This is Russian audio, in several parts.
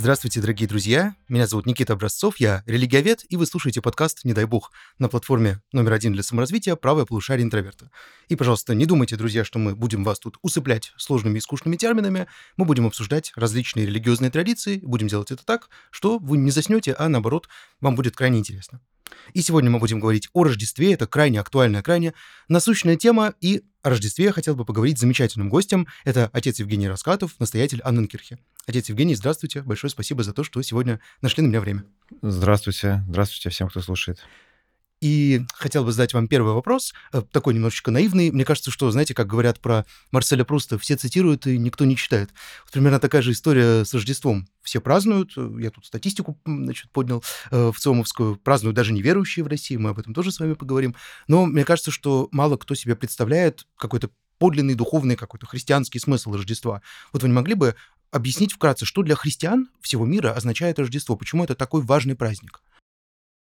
Здравствуйте, дорогие друзья. Меня зовут Никита Образцов, я религиовед, и вы слушаете подкаст «Не дай бог» на платформе номер один для саморазвития «Правое полушарие интроверта». И, пожалуйста, не думайте, друзья, что мы будем вас тут усыплять сложными и скучными терминами. Мы будем обсуждать различные религиозные традиции, будем делать это так, что вы не заснете, а наоборот, вам будет крайне интересно. И сегодня мы будем говорить о Рождестве. Это крайне актуальная, крайне насущная тема. И о Рождестве я хотел бы поговорить с замечательным гостем. Это отец Евгений Раскатов, настоятель Анненкирхе. Отец Евгений, здравствуйте. Большое спасибо за то, что сегодня нашли на меня время. Здравствуйте. Здравствуйте всем, кто слушает. И хотел бы задать вам первый вопрос, э, такой немножечко наивный. Мне кажется, что, знаете, как говорят про Марселя Пруста, все цитируют и никто не читает. Вот примерно такая же история с Рождеством. Все празднуют, я тут статистику, значит, поднял э, в ЦОМовскую, празднуют даже неверующие в России, мы об этом тоже с вами поговорим. Но мне кажется, что мало кто себе представляет какой-то подлинный духовный какой-то христианский смысл Рождества. Вот вы не могли бы объяснить вкратце, что для христиан всего мира означает Рождество? Почему это такой важный праздник?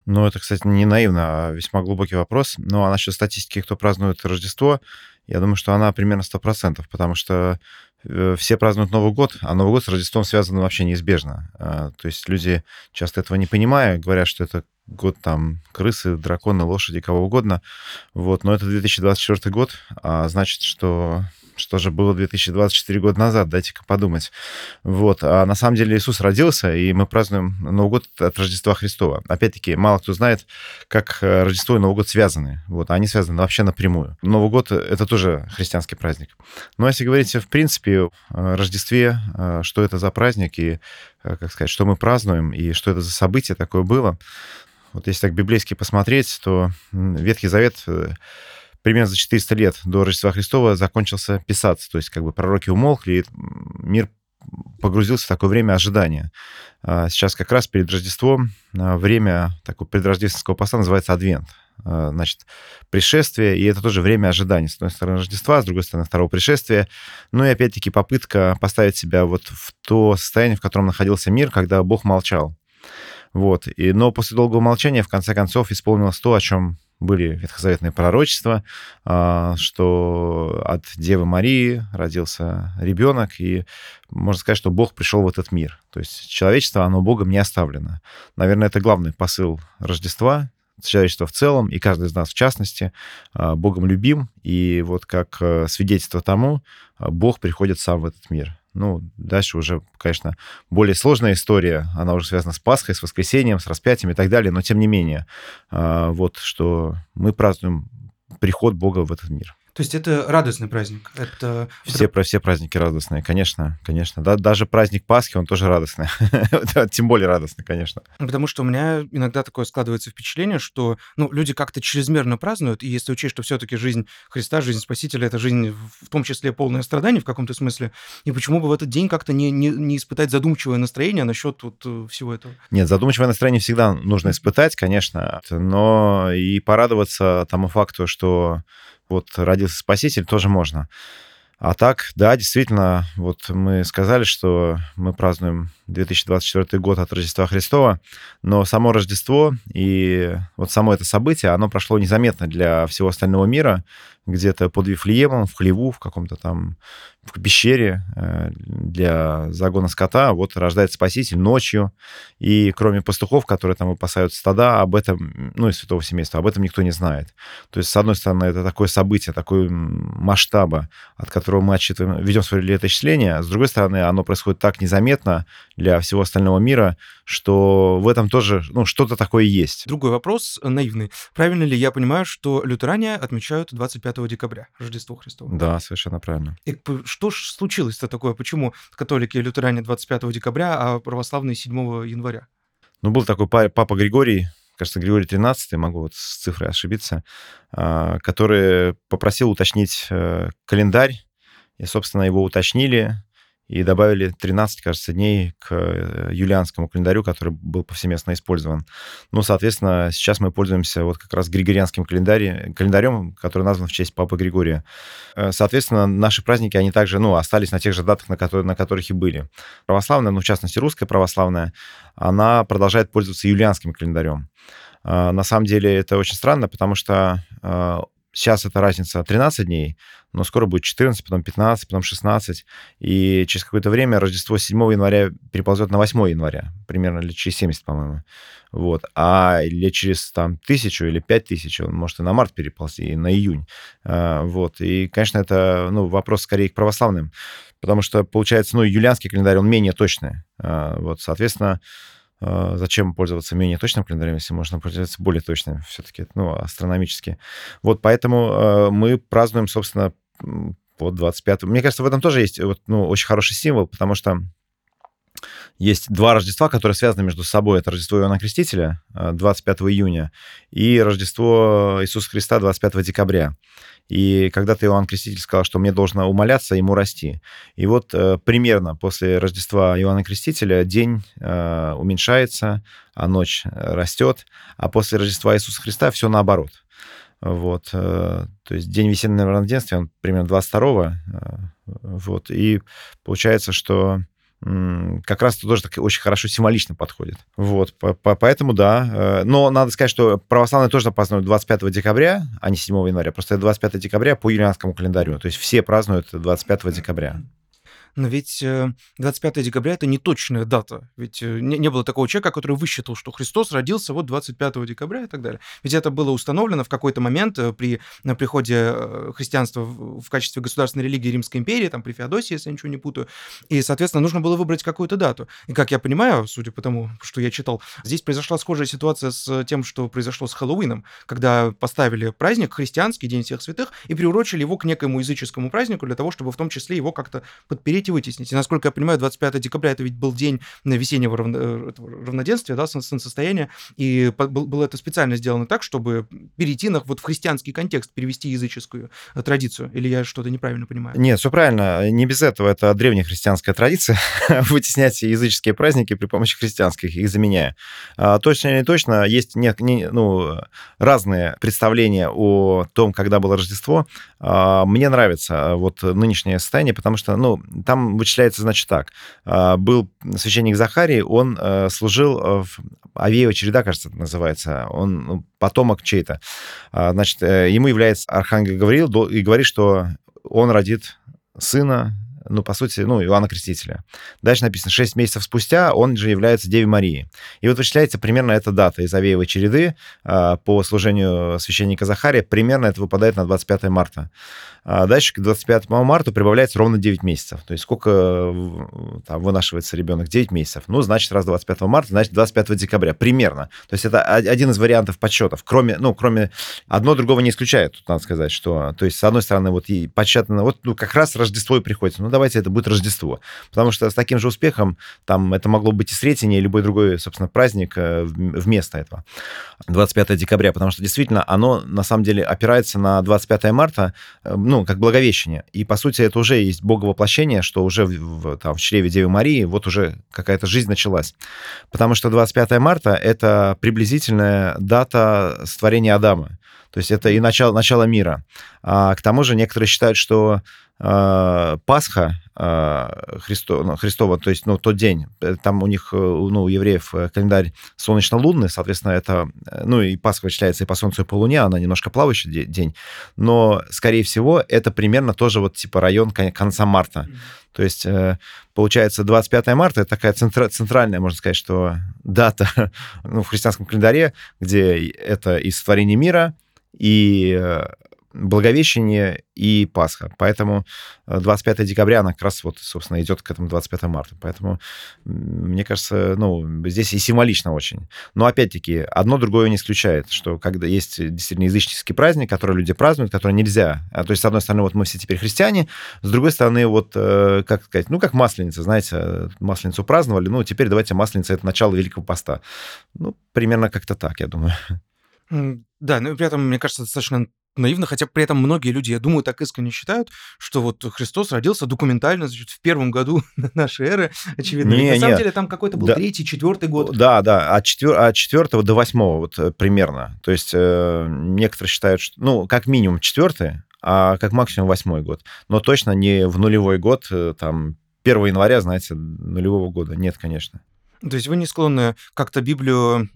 Ну, это, кстати, не наивно, а весьма глубокий вопрос. Ну, а насчет статистики, кто празднует Рождество, я думаю, что она примерно 100%, потому что э, все празднуют Новый год, а Новый год с Рождеством связан вообще неизбежно. А, то есть люди часто этого не понимая, говорят, что это год там крысы, драконы, лошади, кого угодно. Вот, но это 2024 год, а значит, что что же было 2024 года назад, дайте-ка подумать. Вот. А на самом деле Иисус родился, и мы празднуем Новый год от Рождества Христова. Опять-таки, мало кто знает, как э, Рождество и Новый год связаны. Вот. Они связаны вообще напрямую. Новый год — это тоже христианский праздник. Но если говорить, в принципе, о Рождестве, э, что это за праздник, и, э, как сказать, что мы празднуем, и что это за событие такое было, вот если так библейски посмотреть, то Ветхий Завет примерно за 400 лет до Рождества Христова закончился писаться. То есть как бы пророки умолкли, и мир погрузился в такое время ожидания. А сейчас как раз перед Рождеством а, время такого предрождественского поста называется Адвент. А, значит, пришествие, и это тоже время ожидания. С одной стороны Рождества, с другой стороны второго пришествия. Ну и опять-таки попытка поставить себя вот в то состояние, в котором находился мир, когда Бог молчал. Вот. И, но после долгого молчания, в конце концов, исполнилось то, о чем были ветхозаветные пророчества, а, что от Девы Марии родился ребенок, и можно сказать, что Бог пришел в этот мир. То есть человечество, оно Богом не оставлено. Наверное, это главный посыл Рождества, человечество в целом, и каждый из нас в частности, а, Богом любим, и вот как э, свидетельство тому, а, Бог приходит сам в этот мир. Ну, дальше уже, конечно, более сложная история. Она уже связана с Пасхой, с воскресением, с распятием и так далее. Но тем не менее, а, вот что мы празднуем приход Бога в этот мир. То есть это радостный праздник? Это... Все, про все праздники радостные, конечно, конечно. Да, даже праздник Пасхи, он тоже радостный. Тем более радостный, конечно. Потому что у меня иногда такое складывается впечатление, что ну, люди как-то чрезмерно празднуют, и если учесть, что все-таки жизнь Христа, жизнь Спасителя, это жизнь в том числе полное страдание в каком-то смысле, и почему бы в этот день как-то не, не, не испытать задумчивое настроение насчет вот э, всего этого? Нет, задумчивое настроение всегда нужно испытать, конечно, но и порадоваться тому факту, что вот родился Спаситель, тоже можно. А так, да, действительно, вот мы сказали, что мы празднуем 2024 год от Рождества Христова, но само Рождество и вот само это событие, оно прошло незаметно для всего остального мира, где-то под Вифлеемом, в хлеву, в каком-то там в пещере э, для загона скота, вот рождается Спаситель ночью, и кроме пастухов, которые там выпасают стада, об этом, ну, и святого семейства, об этом никто не знает. То есть, с одной стороны, это такое событие, такое масштаба, от которого мы отчитываем, ведем свое летоисчисление, а с другой стороны, оно происходит так незаметно для всего остального мира, что в этом тоже, ну, что-то такое есть. Другой вопрос, э, наивный. Правильно ли я понимаю, что лютеране отмечают 25 декабря, Рождество Христово? Да, совершенно правильно. И что ж случилось-то такое? Почему католики и лютеране 25 декабря, а православные 7 января? Ну, был такой папа Григорий, кажется, Григорий XIII, могу вот с цифрой ошибиться, а, который попросил уточнить э, календарь, и, собственно, его уточнили, и добавили 13, кажется, дней к э, юлианскому календарю, который был повсеместно использован. Ну, соответственно, сейчас мы пользуемся вот как раз григорианским календарем, календарем, который назван в честь Папы Григория. Э, соответственно, наши праздники, они также, ну, остались на тех же датах, на, которые, на которых и были. Православная, ну, в частности, русская православная, она продолжает пользоваться юлианским календарем. Э, на самом деле это очень странно, потому что сейчас это разница 13 дней, но скоро будет 14, потом 15, потом 16, и через какое-то время Рождество 7 января переползет на 8 января, примерно лет через 70, по-моему. Вот. А лет через там тысячу или пять тысяч он может и на март переползти, и на июнь. А, вот. И, конечно, это ну, вопрос скорее к православным, потому что, получается, ну, юлианский календарь, он менее точный. А, вот, соответственно, зачем пользоваться менее точным календарем, если можно пользоваться более точным, все-таки, ну, астрономически. Вот поэтому мы празднуем, собственно, по 25 Мне кажется, в этом тоже есть вот, ну, очень хороший символ, потому что есть два Рождества, которые связаны между собой. Это Рождество Иоанна Крестителя 25 июня и Рождество Иисуса Христа 25 декабря. И когда-то Иоанн Креститель сказал, что мне должно умоляться ему расти. И вот э, примерно после Рождества Иоанна Крестителя день э, уменьшается, а ночь растет, а после Рождества Иисуса Христа все наоборот. Вот, э, то есть день весеннего равноденствия, он примерно 22-го, э, вот, и получается, что как раз это тоже так очень хорошо символично подходит. Вот, по -по поэтому да. Э, но надо сказать, что православные тоже празднуют 25 декабря, а не 7 января. Просто это 25 декабря по юлианскому календарю. То есть все празднуют 25 декабря. Но ведь 25 э, декабря это не точная дата. Ведь э, не, не было такого человека, который высчитал, что Христос родился вот 25 декабря и так далее. Ведь это было установлено в какой-то момент э, при приходе христианства в качестве государственной религии Римской империи, там при Феодосии, если я ничего не путаю. И, соответственно, нужно было выбрать какую-то дату. И, как я понимаю, судя по тому, что я читал, здесь произошла схожая ситуация с тем, что произошло с Хэллоуином, когда поставили праздник христианский, День всех святых, и приурочили его к некоему языческому празднику для того, чтобы в том числе его как-то подпереть и вытеснить. И, насколько я понимаю, 25 декабря это ведь был день весеннего равно, э, равноденствия, да, солнцестояния, и было это специально сделано так, чтобы перейти на, вот в христианский контекст, перевести языческую э, традицию. Или я что-то неправильно понимаю? Нет, все правильно. Не без этого. Это древняя христианская традиция вытеснять языческие праздники при помощи христианских, их заменяя. А, точно или не точно, есть не, не, ну, разные представления о том, когда было Рождество. А, мне нравится вот нынешнее состояние, потому что, ну, там там вычисляется, значит, так. А, был священник Захарий, он э, служил э, в Авеева череда, кажется, это называется. Он ну, потомок чей-то. А, значит, э, ему является архангел Гавриил и говорит, что он родит сына, ну, по сути, ну, Иоанна Крестителя. Дальше написано, 6 месяцев спустя он же является Девой Марии. И вот вычисляется примерно эта дата из Авеевой череды э, по служению священника Захария, примерно это выпадает на 25 марта. А дальше к 25 марта прибавляется ровно 9 месяцев. То есть сколько там, вынашивается ребенок? 9 месяцев. Ну, значит, раз 25 марта, значит, 25 декабря. Примерно. То есть это один из вариантов подсчетов. Кроме, ну, кроме... Одно другого не исключает, тут надо сказать, что... То есть, с одной стороны, вот и подсчетно... Вот ну, как раз Рождество и приходится. Ну, давайте это будет Рождество. Потому что с таким же успехом там это могло быть и Сретение, и любой другой, собственно, праздник э, вместо этого. 25 декабря. Потому что действительно оно, на самом деле, опирается на 25 марта, э, ну, как Благовещение. И, по сути, это уже есть боговоплощение, что уже в, там, в чреве Девы Марии вот уже какая-то жизнь началась. Потому что 25 марта — это приблизительная дата сотворения Адама. То есть это и начало, начало мира. А к тому же некоторые считают, что Пасха э, Христо, ну, Христова, то есть ну, тот день, э, там у них, э, ну, у евреев э, календарь солнечно-лунный, соответственно, это, ну, и Пасха вычисляется и по Солнцу, и по Луне, она немножко плавающий день, но, скорее всего, это примерно тоже вот типа район конца марта. То есть, получается, 25 марта — это такая центра, центральная, можно сказать, что дата ну, в христианском календаре, где это и сотворение мира, и Благовещение и Пасха. Поэтому 25 э, декабря, она как раз вот, собственно, идет к этому 25 марта. Поэтому, мне кажется, ну, здесь и символично очень. Но, опять-таки, одно другое не исключает, что когда есть действительно языческий праздник, который люди празднуют, который нельзя. А, то есть, с одной стороны, вот мы все теперь христиане, с другой стороны, вот, э, как сказать, ну, как масленица, знаете, масленицу праздновали, ну, теперь давайте масленица — это начало Великого Поста. Ну, примерно как-то так, я думаю. Да, но при этом, мне кажется, достаточно наивно, хотя при этом многие люди, я думаю, так искренне считают, что вот Христос родился документально, значит, в первом году нашей эры, очевидно. Не, на самом деле там какой-то был да, третий, четвертый год. Да, да, от, четвер... от четвертого до восьмого вот э, примерно. То есть э, некоторые считают, что, ну, как минимум четвертый, а как максимум восьмой год. Но точно не в нулевой год, э, там, 1 января, знаете, нулевого года. Нет, конечно. То есть вы не склонны как-то Библию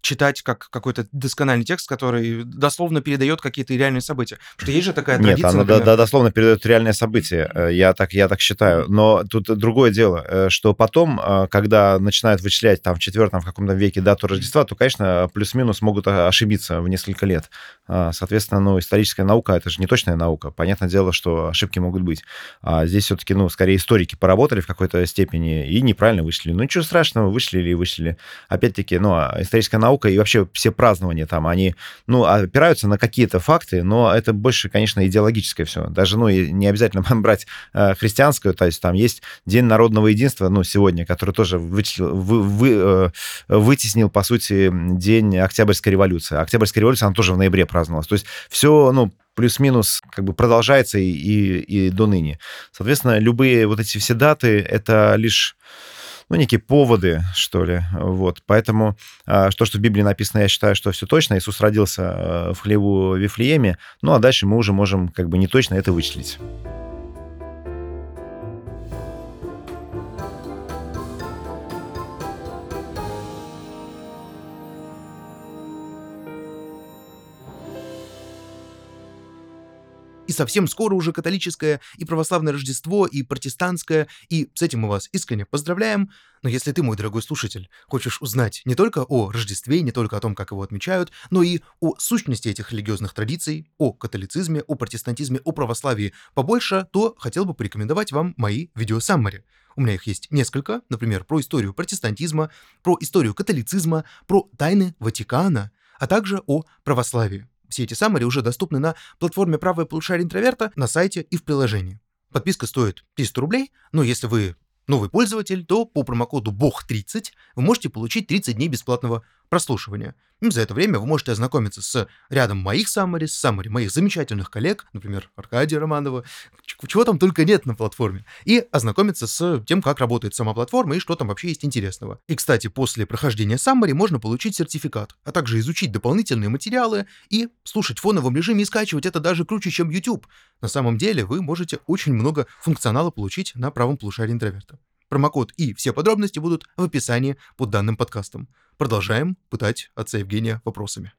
читать как какой-то доскональный текст, который дословно передает какие-то реальные события? Потому что есть же такая Нет, традиция, она например... да, дословно передает реальные события. Э, я так, я так считаю. Но тут другое дело, э, что потом, э, когда начинают вычислять там в четвертом, в каком-то веке дату Рождества, то, конечно, плюс-минус могут ошибиться в несколько лет. А, соответственно, ну, историческая наука — это же не точная наука. Понятное дело, что ошибки могут быть. А здесь все-таки, ну, скорее историки поработали в какой-то степени и неправильно вышли. Ну, ничего страшного, вышли или вышли. Опять-таки, ну, а историческая наука и вообще все празднования там, они, ну, опираются на какие-то факты, но это больше, конечно, идеологическое все. Даже, ну, не обязательно брать э, христианскую, то есть там есть День народного единства, ну, сегодня, который тоже вычислил, вы, вы, э, вытеснил, по сути, день Октябрьской революции. Октябрьская революция, она тоже в ноябре праздновалась. То есть все, ну, плюс-минус как бы продолжается и, и, и до ныне. Соответственно, любые вот эти все даты — это лишь ну, некие поводы, что ли. Вот. Поэтому а, то, что в Библии написано, я считаю, что все точно. Иисус родился э, в хлеву Вифлееме. Ну, а дальше мы уже можем как бы не точно это вычислить. Совсем скоро уже католическое и православное Рождество, и протестантское, и с этим мы вас искренне поздравляем. Но если ты, мой дорогой слушатель, хочешь узнать не только о Рождестве, не только о том, как его отмечают, но и о сущности этих религиозных традиций, о католицизме, о протестантизме, о православии побольше, то хотел бы порекомендовать вам мои видеосаммари. У меня их есть несколько, например, про историю протестантизма, про историю католицизма, про тайны Ватикана, а также о православии. Все эти саммари уже доступны на платформе «Правое полушарие интроверта» на сайте и в приложении. Подписка стоит 300 рублей, но если вы новый пользователь, то по промокоду BOG30 вы можете получить 30 дней бесплатного прослушивания. За это время вы можете ознакомиться с рядом моих саммари, с саммари моих замечательных коллег, например, Аркадия Романова, чего там только нет на платформе, и ознакомиться с тем, как работает сама платформа и что там вообще есть интересного. И, кстати, после прохождения саммари можно получить сертификат, а также изучить дополнительные материалы и слушать в фоновом режиме и скачивать это даже круче, чем YouTube. На самом деле вы можете очень много функционала получить на правом полушарии интроверта. Промокод и все подробности будут в описании под данным подкастом. Продолжаем пытать отца Евгения вопросами.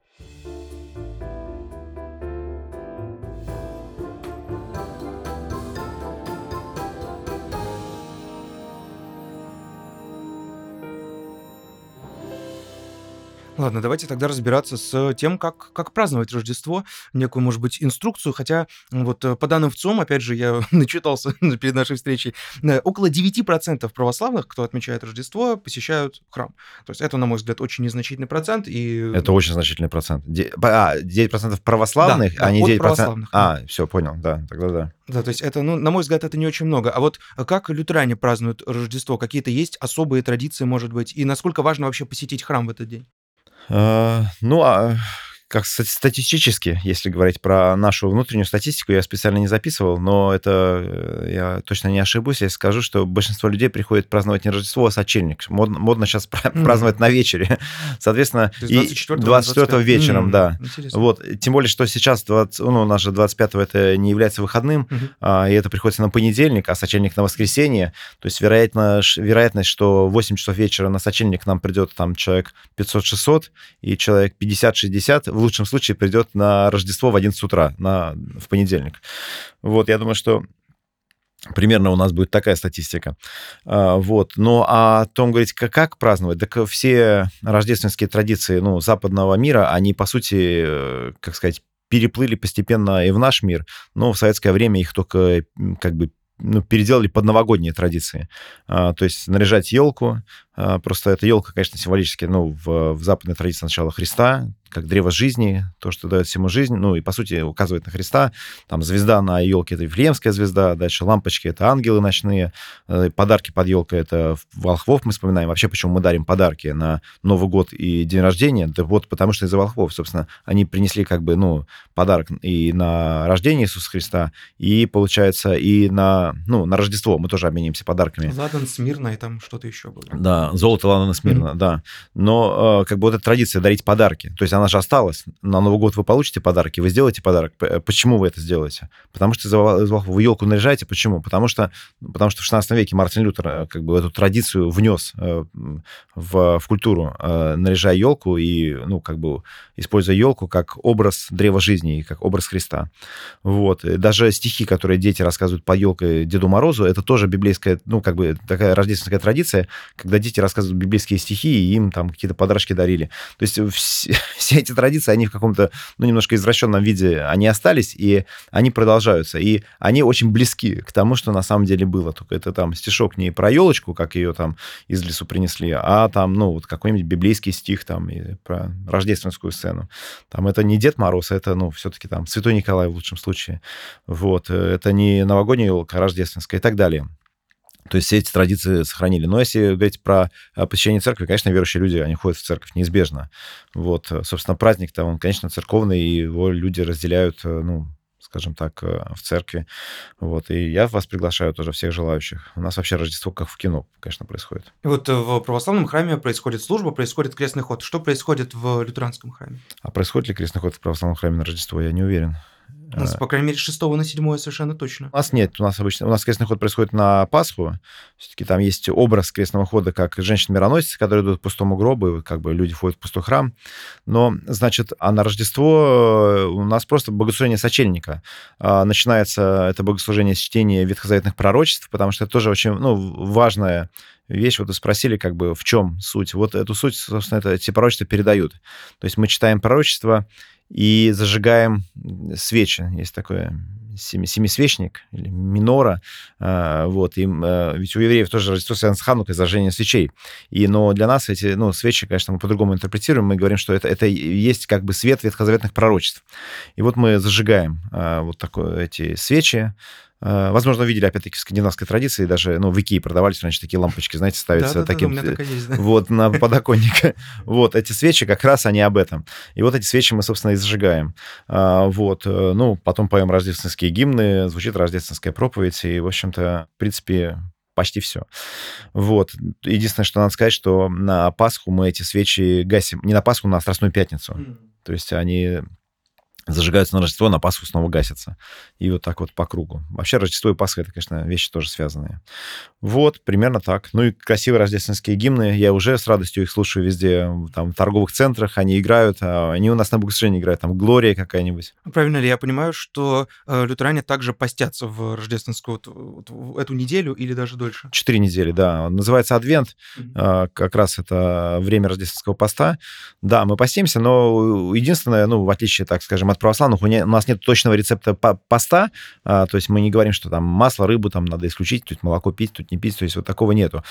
Ладно, давайте тогда разбираться с тем, как, как праздновать Рождество, некую, может быть, инструкцию, хотя вот э, по данным ВЦОМ, опять же, я начитался перед нашей встречей, э, около 9% православных, кто отмечает Рождество, посещают храм. То есть это, на мой взгляд, очень незначительный процент. И... Это очень значительный процент. А, 9% православных, да, а не 9%... Православных, а, да. все, понял, да, тогда да. Да, то есть это, ну, на мой взгляд, это не очень много. А вот как лютеране празднуют Рождество? Какие-то есть особые традиции, может быть? И насколько важно вообще посетить храм в этот день? А, ну, а как статистически, если говорить про нашу внутреннюю статистику, я специально не записывал, но это э, я точно не ошибусь, если скажу, что большинство людей приходит праздновать не Рождество, а сочельник. Модно, модно сейчас mm. праздновать на вечере. Соответственно, 24 и 24 вечером, mm. да. Интересно. Вот, тем более, что сейчас 20, ну, у нас же 25 это не является выходным, mm-hmm. а, и это приходится на понедельник, а сочельник на воскресенье. То есть вероятно, вероятность, что 8 часов вечера на сочельник к нам придет там человек 500-600, и человек 50-60 в лучшем случае придет на Рождество в 11 утра, на, в понедельник. Вот, я думаю, что Примерно у нас будет такая статистика. А, вот. Ну, а о том говорить, как, как праздновать, так все рождественские традиции ну, западного мира, они, по сути, э, как сказать, переплыли постепенно и в наш мир, но в советское время их только как бы ну, переделали под новогодние традиции. А, то есть наряжать елку. А, просто эта елка, конечно, символически, ну, в, в западной традиции начала Христа, как древо жизни, то, что дает всему жизнь, ну и, по сути, указывает на Христа. Там звезда на елке — это Вифлеемская звезда, дальше лампочки — это ангелы ночные, э, подарки под елкой — это волхвов мы вспоминаем. Вообще, почему мы дарим подарки на Новый год и день рождения? Да вот потому что из-за волхвов, собственно, они принесли как бы, ну, подарок и на рождение Иисуса Христа, и, получается, и на, ну, на Рождество мы тоже обменимся подарками. Ладан, Смирно и там что-то еще было. Да, А, золото Лана Смирно, mm-hmm. да. Но э, как бы вот эта традиция дарить подарки, то есть она же осталась. На Новый год вы получите подарки, вы сделаете подарок. Почему вы это сделаете? Потому что вы елку наряжаете. Почему? Потому что, потому что в 16 веке Мартин Лютер э, как бы эту традицию внес э, в, в культуру, наряжая елку и, ну, как бы используя елку как образ древа жизни и как образ Христа. Вот. И даже стихи, которые дети рассказывают по елке Деду Морозу, это тоже библейская, ну, как бы такая рождественская традиция, когда дети рассказывают библейские стихи, и им там какие-то подарочки дарили. То есть все, все эти традиции, они в каком-то, ну, немножко извращенном виде, они остались, и они продолжаются. И они очень близки к тому, что на самом деле было. Только это там стишок не про елочку, как ее там из лесу принесли, а там, ну, вот какой-нибудь библейский стих там и про рождественскую сцену. Там это не Дед Мороз, это, ну, все-таки там Святой Николай в лучшем случае. Вот. Это не новогодняя елка, а рождественская и так далее. То есть все эти традиции сохранили. Но если говорить про э, посещение церкви, конечно, верующие люди, они ходят в церковь неизбежно. Вот, э, собственно, праздник-то, он, конечно, церковный, и его люди разделяют, э, ну, скажем так, в церкви. Вот. И я вас приглашаю тоже, всех желающих. У нас вообще Рождество как в кино, конечно, происходит. И вот в православном храме происходит служба, происходит крестный ход. Что происходит в лютеранском храме? А происходит ли крестный ход в православном храме на Рождество, я не уверен. У нас, по крайней мере, 6 на 7 совершенно точно. У нас нет. У нас обычно... У нас крестный ход происходит на Пасху. Все-таки там есть образ крестного хода, как женщин-мироносицы, которые идут к пустому гробу, и как бы люди входят в пустой храм. Но, значит, а на Рождество э, у нас просто богослужение сочельника. А, начинается это богослужение с чтения ветхозаветных пророчеств, потому что это тоже очень ну, важная вещь. Вот вы спросили, как бы, в чем суть. Вот эту суть, собственно, это, эти пророчества передают. То есть мы читаем пророчество, и зажигаем свечи. Есть такое семисвечник или минора. А, вот, и, а, ведь у евреев тоже Рождество связано с Ханукой, зажжение свечей. И, но для нас эти ну, свечи, конечно, мы по-другому интерпретируем. Мы говорим, что это, это есть как бы свет ветхозаветных пророчеств. И вот мы зажигаем а, вот такое, эти свечи, возможно, видели, опять-таки, в скандинавской традиции, даже, ну, в Икее продавались раньше такие лампочки, знаете, ставятся да, таким... Да, да, есть, да. Вот, на подоконник. Вот, эти свечи как раз они об этом. И вот эти свечи мы, собственно, и зажигаем. А, вот, э, ну, потом поем рождественские гимны, звучит рождественская проповедь, и, в общем-то, в принципе, почти все. Вот. Единственное, что надо сказать, что на Пасху мы эти свечи гасим. Не на Пасху, на Страстную Пятницу. Mm. То есть они зажигаются на Рождество, на Пасху снова гасятся. И вот так вот по кругу. Вообще Рождество и Пасха — это, конечно, вещи тоже связанные. Вот, примерно так. Ну и красивые рождественские гимны. Я уже с радостью их слушаю везде. Там в торговых центрах они играют. А они у нас на богослужении играют. Там «Глория» какая-нибудь. Правильно ли я понимаю, что э, лютеране также постятся в рождественскую вот, вот, эту неделю или даже дольше? Четыре недели, да. называется Адвент. Mm-hmm. Э, как раз это время рождественского поста. Да, мы постимся, но единственное, ну, в отличие, так скажем, от православных у нас нет точного рецепта поста, а, то есть мы не говорим, что там масло, рыбу там надо исключить, тут молоко пить, тут не пить, то есть вот такого нету.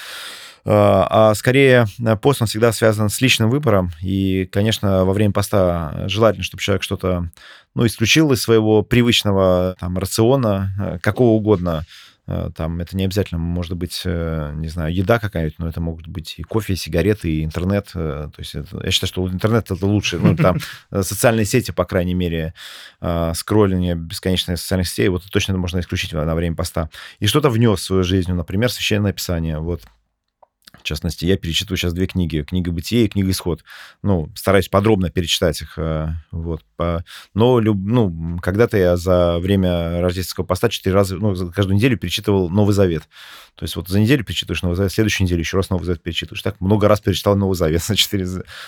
А, а скорее пост, он всегда связан с личным выбором, и, конечно, во время поста желательно, чтобы человек что-то, ну, исключил из своего привычного там рациона, э, какого угодно, Э, там это не обязательно может быть, э, не знаю, еда какая-нибудь, но это могут быть и кофе, и сигареты, и интернет. Э, то есть это, я считаю, что интернет это лучше. Ну, там социальные сети, по крайней мере, скроллинг бесконечных социальных сетей, вот это точно можно исключить на время поста. И что-то внес в свою жизнь, например, священное писание. Вот в частности, я перечитываю сейчас две книги. Книга «Бытие» и книга «Исход». Ну, стараюсь подробно перечитать их. Э, вот. Но ну, когда-то я за время рождественского поста четыре раза, ну, каждую неделю перечитывал Новый Завет. То есть вот за неделю перечитываешь Новый Завет, следующую неделю еще раз Новый Завет перечитываешь. Так много раз перечитал Новый Завет за четыре,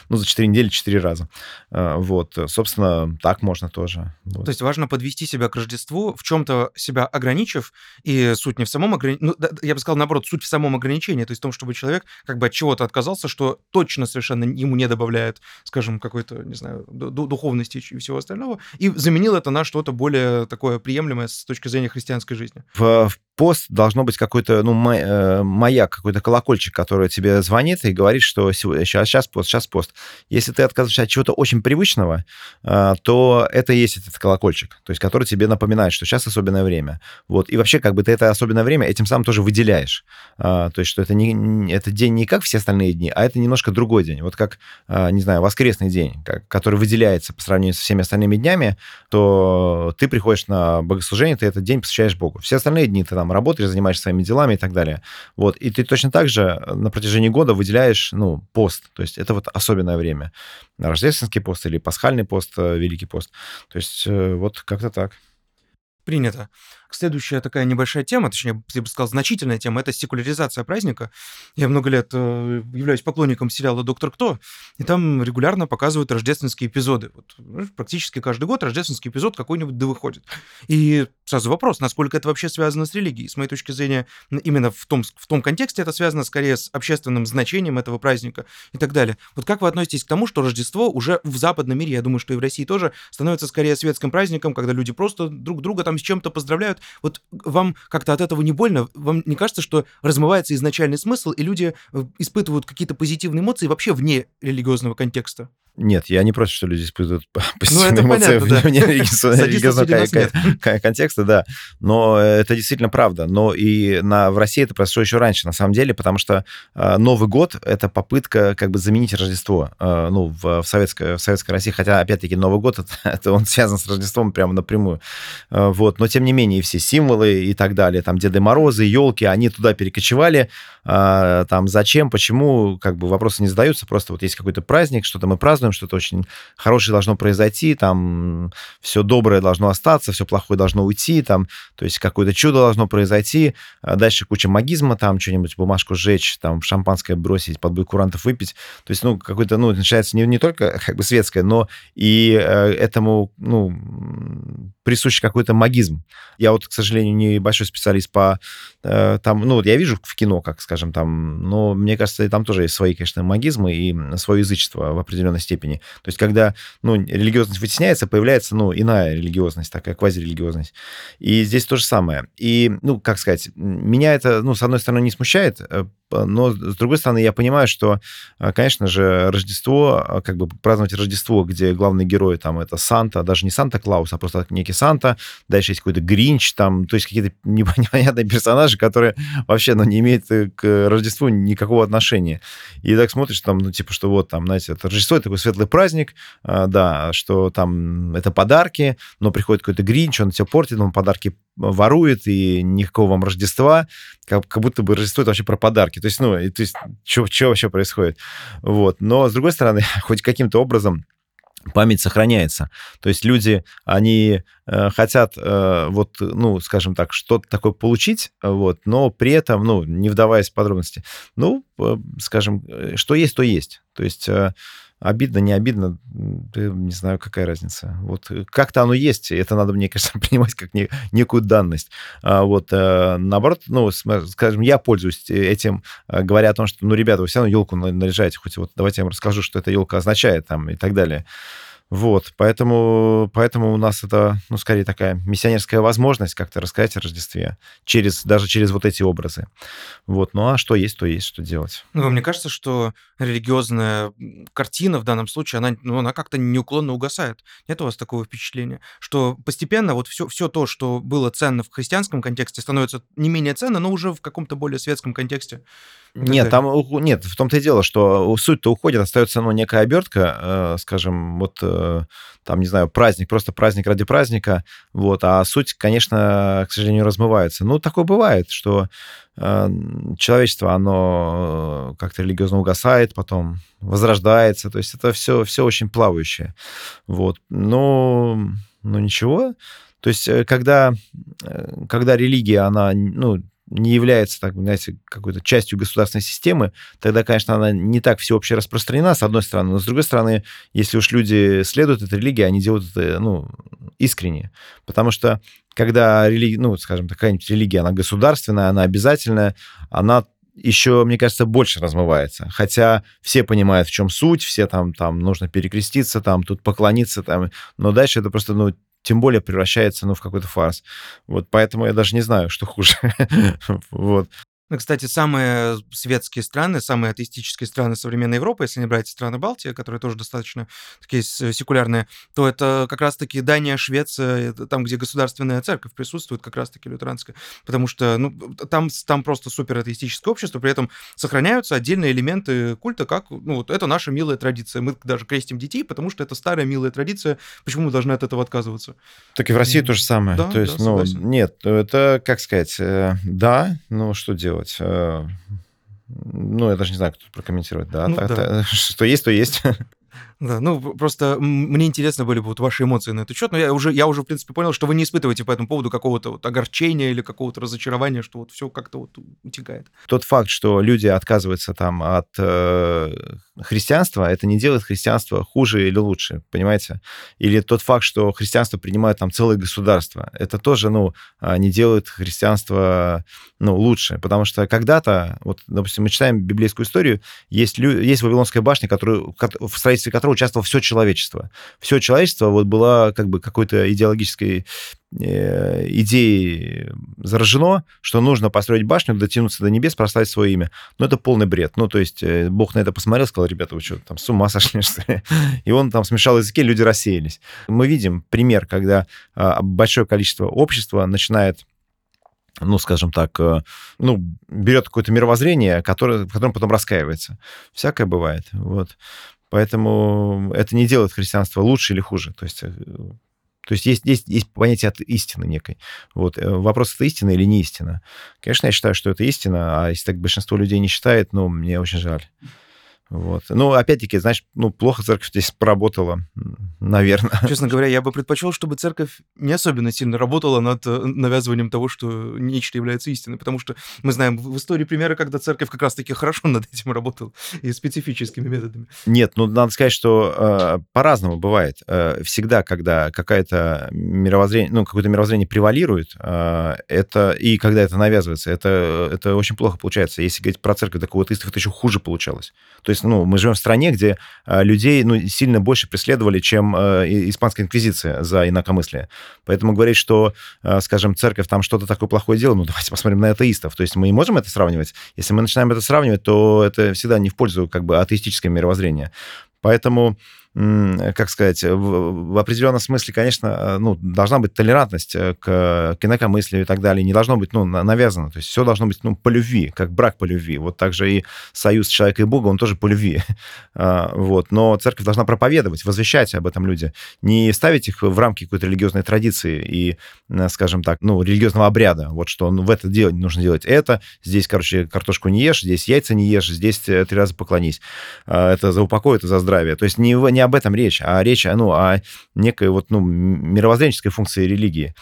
ну, за четыре недели четыре раза. Э, вот. Собственно, так можно тоже. Вот. То есть важно подвести себя к Рождеству, в чем-то себя ограничив, и суть не в самом ограничении, ну, я бы сказал, наоборот, суть в самом ограничении, то есть в том, чтобы человек как бы от чего-то отказался, что точно совершенно ему не добавляет, скажем, какой-то, не знаю, духовности и всего остального, и заменил это на что-то более такое приемлемое с точки зрения христианской жизни. В, в пост должно быть какой-то, ну, э, маяк, какой-то колокольчик, который тебе звонит и говорит, что сейчас, сейчас пост, сейчас пост. Если ты отказываешься от чего-то очень привычного, э, то это и есть этот колокольчик, то есть который тебе напоминает, что сейчас особенное время. Вот. И вообще, как бы ты это особенное время этим самым тоже выделяешь. То есть, что это, не, это день не как все остальные дни, а это немножко другой день. Вот как, не знаю, воскресный день, который выделяется по сравнению со всеми остальными днями, то ты приходишь на богослужение, ты этот день посвящаешь Богу. Все остальные дни ты там там работаешь, занимаешься своими делами и так далее. Вот, и ты точно так же на протяжении года выделяешь, ну, пост, то есть это вот особенное время. Рождественский пост или пасхальный пост, э, Великий пост. То есть вот как-то так. Принято. Следующая такая небольшая тема, точнее, я бы сказал, значительная тема, это секуляризация праздника. Я много лет э, являюсь поклонником сериала «Доктор Кто», и там регулярно показывают рождественские эпизоды. Вот, ну, практически каждый год рождественский эпизод какой-нибудь да выходит. И сразу вопрос, насколько это вообще связано с религией. С моей точки зрения, именно в том, в том контексте это связано скорее с общественным значением этого праздника и так далее. Вот как вы относитесь к тому, что Рождество уже в западном мире, я думаю, что и в России тоже, становится скорее светским праздником, когда люди просто друг друга там с чем-то поздравляют, вот вам как-то от этого не больно? Вам не кажется, что размывается изначальный смысл, и люди э, испытывают какие-то позитивные эмоции вообще вне религиозного контекста? Нет, я не против, что люди испытывают позитивные ну, эмоции вне да. религиозного контекста, да. Но это действительно правда. Но и на, в России это произошло еще раньше, на самом деле, потому что э, Новый год — это попытка как бы заменить Рождество э, ну, в, в, советской, в советской России. Хотя, опять-таки, Новый год это, — это он связан с Рождеством прямо напрямую. Э, вот. Но, тем не менее, все символы и так далее, там Деды Морозы, елки, они туда перекочевали. Э, там зачем, почему, как бы вопросы не задаются. Просто вот есть какой-то праздник, что-то мы празднуем, празднуем, что-то очень хорошее должно произойти, там все доброе должно остаться, все плохое должно уйти, там, то есть какое-то чудо должно произойти, а дальше куча магизма, там что-нибудь бумажку сжечь, там шампанское бросить, под курантов выпить, то есть, ну, какой-то, ну, начинается не, не только как бы светское, но и э, этому, ну, присущ какой-то магизм. Я вот, к сожалению, не большой специалист по э, там, ну, вот я вижу в кино, как, скажем, там, но мне кажется, там тоже есть свои, конечно, магизмы и свое язычество в определенной степени. То есть, когда ну, религиозность вытесняется, появляется ну, иная религиозность, такая квазирелигиозность. И здесь то же самое. И, ну, как сказать, меня это, ну, с одной стороны, не смущает, э, но, с другой стороны, я понимаю, что, э, конечно же, Рождество, э, как бы праздновать Рождество, где главный герой там это Санта, даже не Санта-Клаус, а просто некий Санта, дальше есть какой-то Гринч, там, то есть какие-то непонятные персонажи, которые вообще, ну, не имеют к Рождеству никакого отношения. И так смотришь, там, ну, типа, что вот там, знаете, это Рождество, это такой светлый праздник, э, да, что там это подарки, но приходит какой-то Гринч, он все портит, он подарки ворует, и никакого вам Рождества, как, как будто бы Рождество это вообще про подарки. То есть, ну, и, то есть, что вообще происходит? Вот. Но, с другой стороны, хоть каким-то образом память сохраняется. То есть люди, они э, хотят, э, вот, ну, скажем так, что-то такое получить, вот, но при этом, ну, не вдаваясь в подробности, ну, э, скажем, э, что есть, то есть. То есть... Э, Обидно, не обидно, не знаю, какая разница. Вот э, как-то оно есть, это надо, мне кажется, принимать как не, некую данность. А вот э, наоборот, ну, скажем, я пользуюсь этим, э, говоря о том, что, ну, ребята, вы все равно елку наряжаете, хоть вот давайте я вам расскажу, что эта елка означает там и так далее. Вот, поэтому, поэтому у нас это, ну, скорее такая миссионерская возможность как-то рассказать о Рождестве, через, даже через вот эти образы. Вот, ну а что есть, то есть, что делать. Ну, мне кажется, что религиозная картина в данном случае, она, ну, она как-то неуклонно угасает. Нет у вас такого впечатления? Что постепенно вот все, все то, что было ценно в христианском контексте, становится не менее ценно, но уже в каком-то более светском контексте. Нет, там нет, в том-то и дело, что суть-то уходит, остается ну, некая обертка, э, скажем, вот э, там, не знаю, праздник, просто праздник ради праздника, вот, а суть, конечно, к сожалению, размывается. Ну, такое бывает, что э, человечество, оно как-то религиозно угасает, потом возрождается, то есть это все, все очень плавающее, вот. Но, ну, ничего, то есть когда, когда религия, она, ну, не является, так, знаете, какой-то частью государственной системы, тогда, конечно, она не так всеобще распространена, с одной стороны, но с другой стороны, если уж люди следуют этой религии, они делают это, ну, искренне. Потому что когда религия, ну, скажем, какая-нибудь религия, она государственная, она обязательная, она еще, мне кажется, больше размывается. Хотя все понимают, в чем суть, все там, там нужно перекреститься, там, тут поклониться, там, но дальше это просто, ну, тем более превращается, ну, в какой-то фарс. Вот поэтому я даже не знаю, что хуже. вот. Ну, кстати, самые светские страны, самые атеистические страны современной Европы, если не брать страны Балтии, которые тоже достаточно такие секулярные, то это как раз-таки Дания, Швеция, там, где государственная церковь присутствует, как раз-таки лютеранская, потому что ну, там, там просто супер атеистическое общество, при этом сохраняются отдельные элементы культа, как, ну, вот это наша милая традиция. Мы даже крестим детей, потому что это старая милая традиция, почему мы должны от этого отказываться? Так и в России mm. то же самое. Да, то есть, да, ну, нет, это, как сказать, э, да, ну, что делать? Делать. Э, ну, я даже не знаю, как тут прокомментировать. Да, ну, так, да. Что есть, то есть. Да, ну просто мне интересно были бы вот ваши эмоции на этот счет, но я уже, я уже, в принципе, понял, что вы не испытываете по этому поводу какого-то вот огорчения или какого-то разочарования, что вот все как-то вот утекает. Тот факт, что люди отказываются там от э, христианства, это не делает христианство хуже или лучше, понимаете? Или тот факт, что христианство принимает там целое государство, это тоже, ну, а, не делает христианство, ну, лучше, потому что когда-то, вот, допустим, мы читаем библейскую историю, есть, есть Вавилонская башня, которую, в строительстве которой участвовало все человечество. Все человечество вот было как бы какой-то идеологической э, идеей заражено, что нужно построить башню, дотянуться до небес, прославить свое имя. Но это полный бред. Ну, то есть э, Бог на это посмотрел, сказал, ребята, вы что, там с ума сошли, что ли? И он там смешал языки, люди рассеялись. Мы видим пример, когда а, большое количество общества начинает ну, скажем так, э, ну, берет какое-то мировоззрение, которое, в котором потом раскаивается. Всякое бывает. Вот. Поэтому это не делает христианство лучше или хуже. То есть, э, то есть есть, есть, есть понятие от истины некой. Вот. Э, вопрос, это истина или не истина. Конечно, я считаю, что это истина, а если так большинство людей не считает, ну, мне очень жаль. Вот. Ну, опять-таки, знаешь, ну, плохо церковь здесь поработала, наверное. Честно говоря, я бы предпочел, чтобы церковь не особенно сильно работала над э, навязыванием того, что нечто является истиной, потому что мы знаем в истории примеры, когда церковь как раз-таки хорошо над этим работала и специфическими методами. Нет, ну, надо сказать, что э, по-разному бывает. Э, всегда, когда какая-то мировоззрение, ну, какое-то мировоззрение превалирует, э, это, и когда это навязывается, это, это очень плохо получается. Если говорить про церковь, так у атеистов это еще хуже получалось. То есть, ну, мы живем в стране, где э, людей ну, сильно больше преследовали, чем э, Испанская инквизиция за инакомыслие. Поэтому говорить, что, э, скажем, церковь там что-то такое плохое делала, ну, давайте посмотрим на атеистов. То есть мы можем это сравнивать. Если мы начинаем это сравнивать, то это всегда не в пользу как бы атеистическое мировоззрения. Поэтому как сказать, в, в определенном смысле, конечно, э, ну, должна быть толерантность э, к, к инакомыслию и так далее. Не должно быть, ну, навязано. То есть все должно быть, ну, по любви, как брак по любви. Вот также и союз человека и Бога, он тоже по любви. А, вот. Но церковь должна проповедовать, возвещать об этом люди. Не ставить их в рамки какой-то религиозной традиции и, э, скажем так, ну, религиозного обряда. Вот что ну, в это делать нужно делать это. Здесь, короче, картошку не ешь, здесь яйца не ешь, здесь три раза поклонись. А, это за упокой, это за здравие. То есть не, не об этом речь, а речь ну, о некой вот, ну, мировоззренческой функции религии.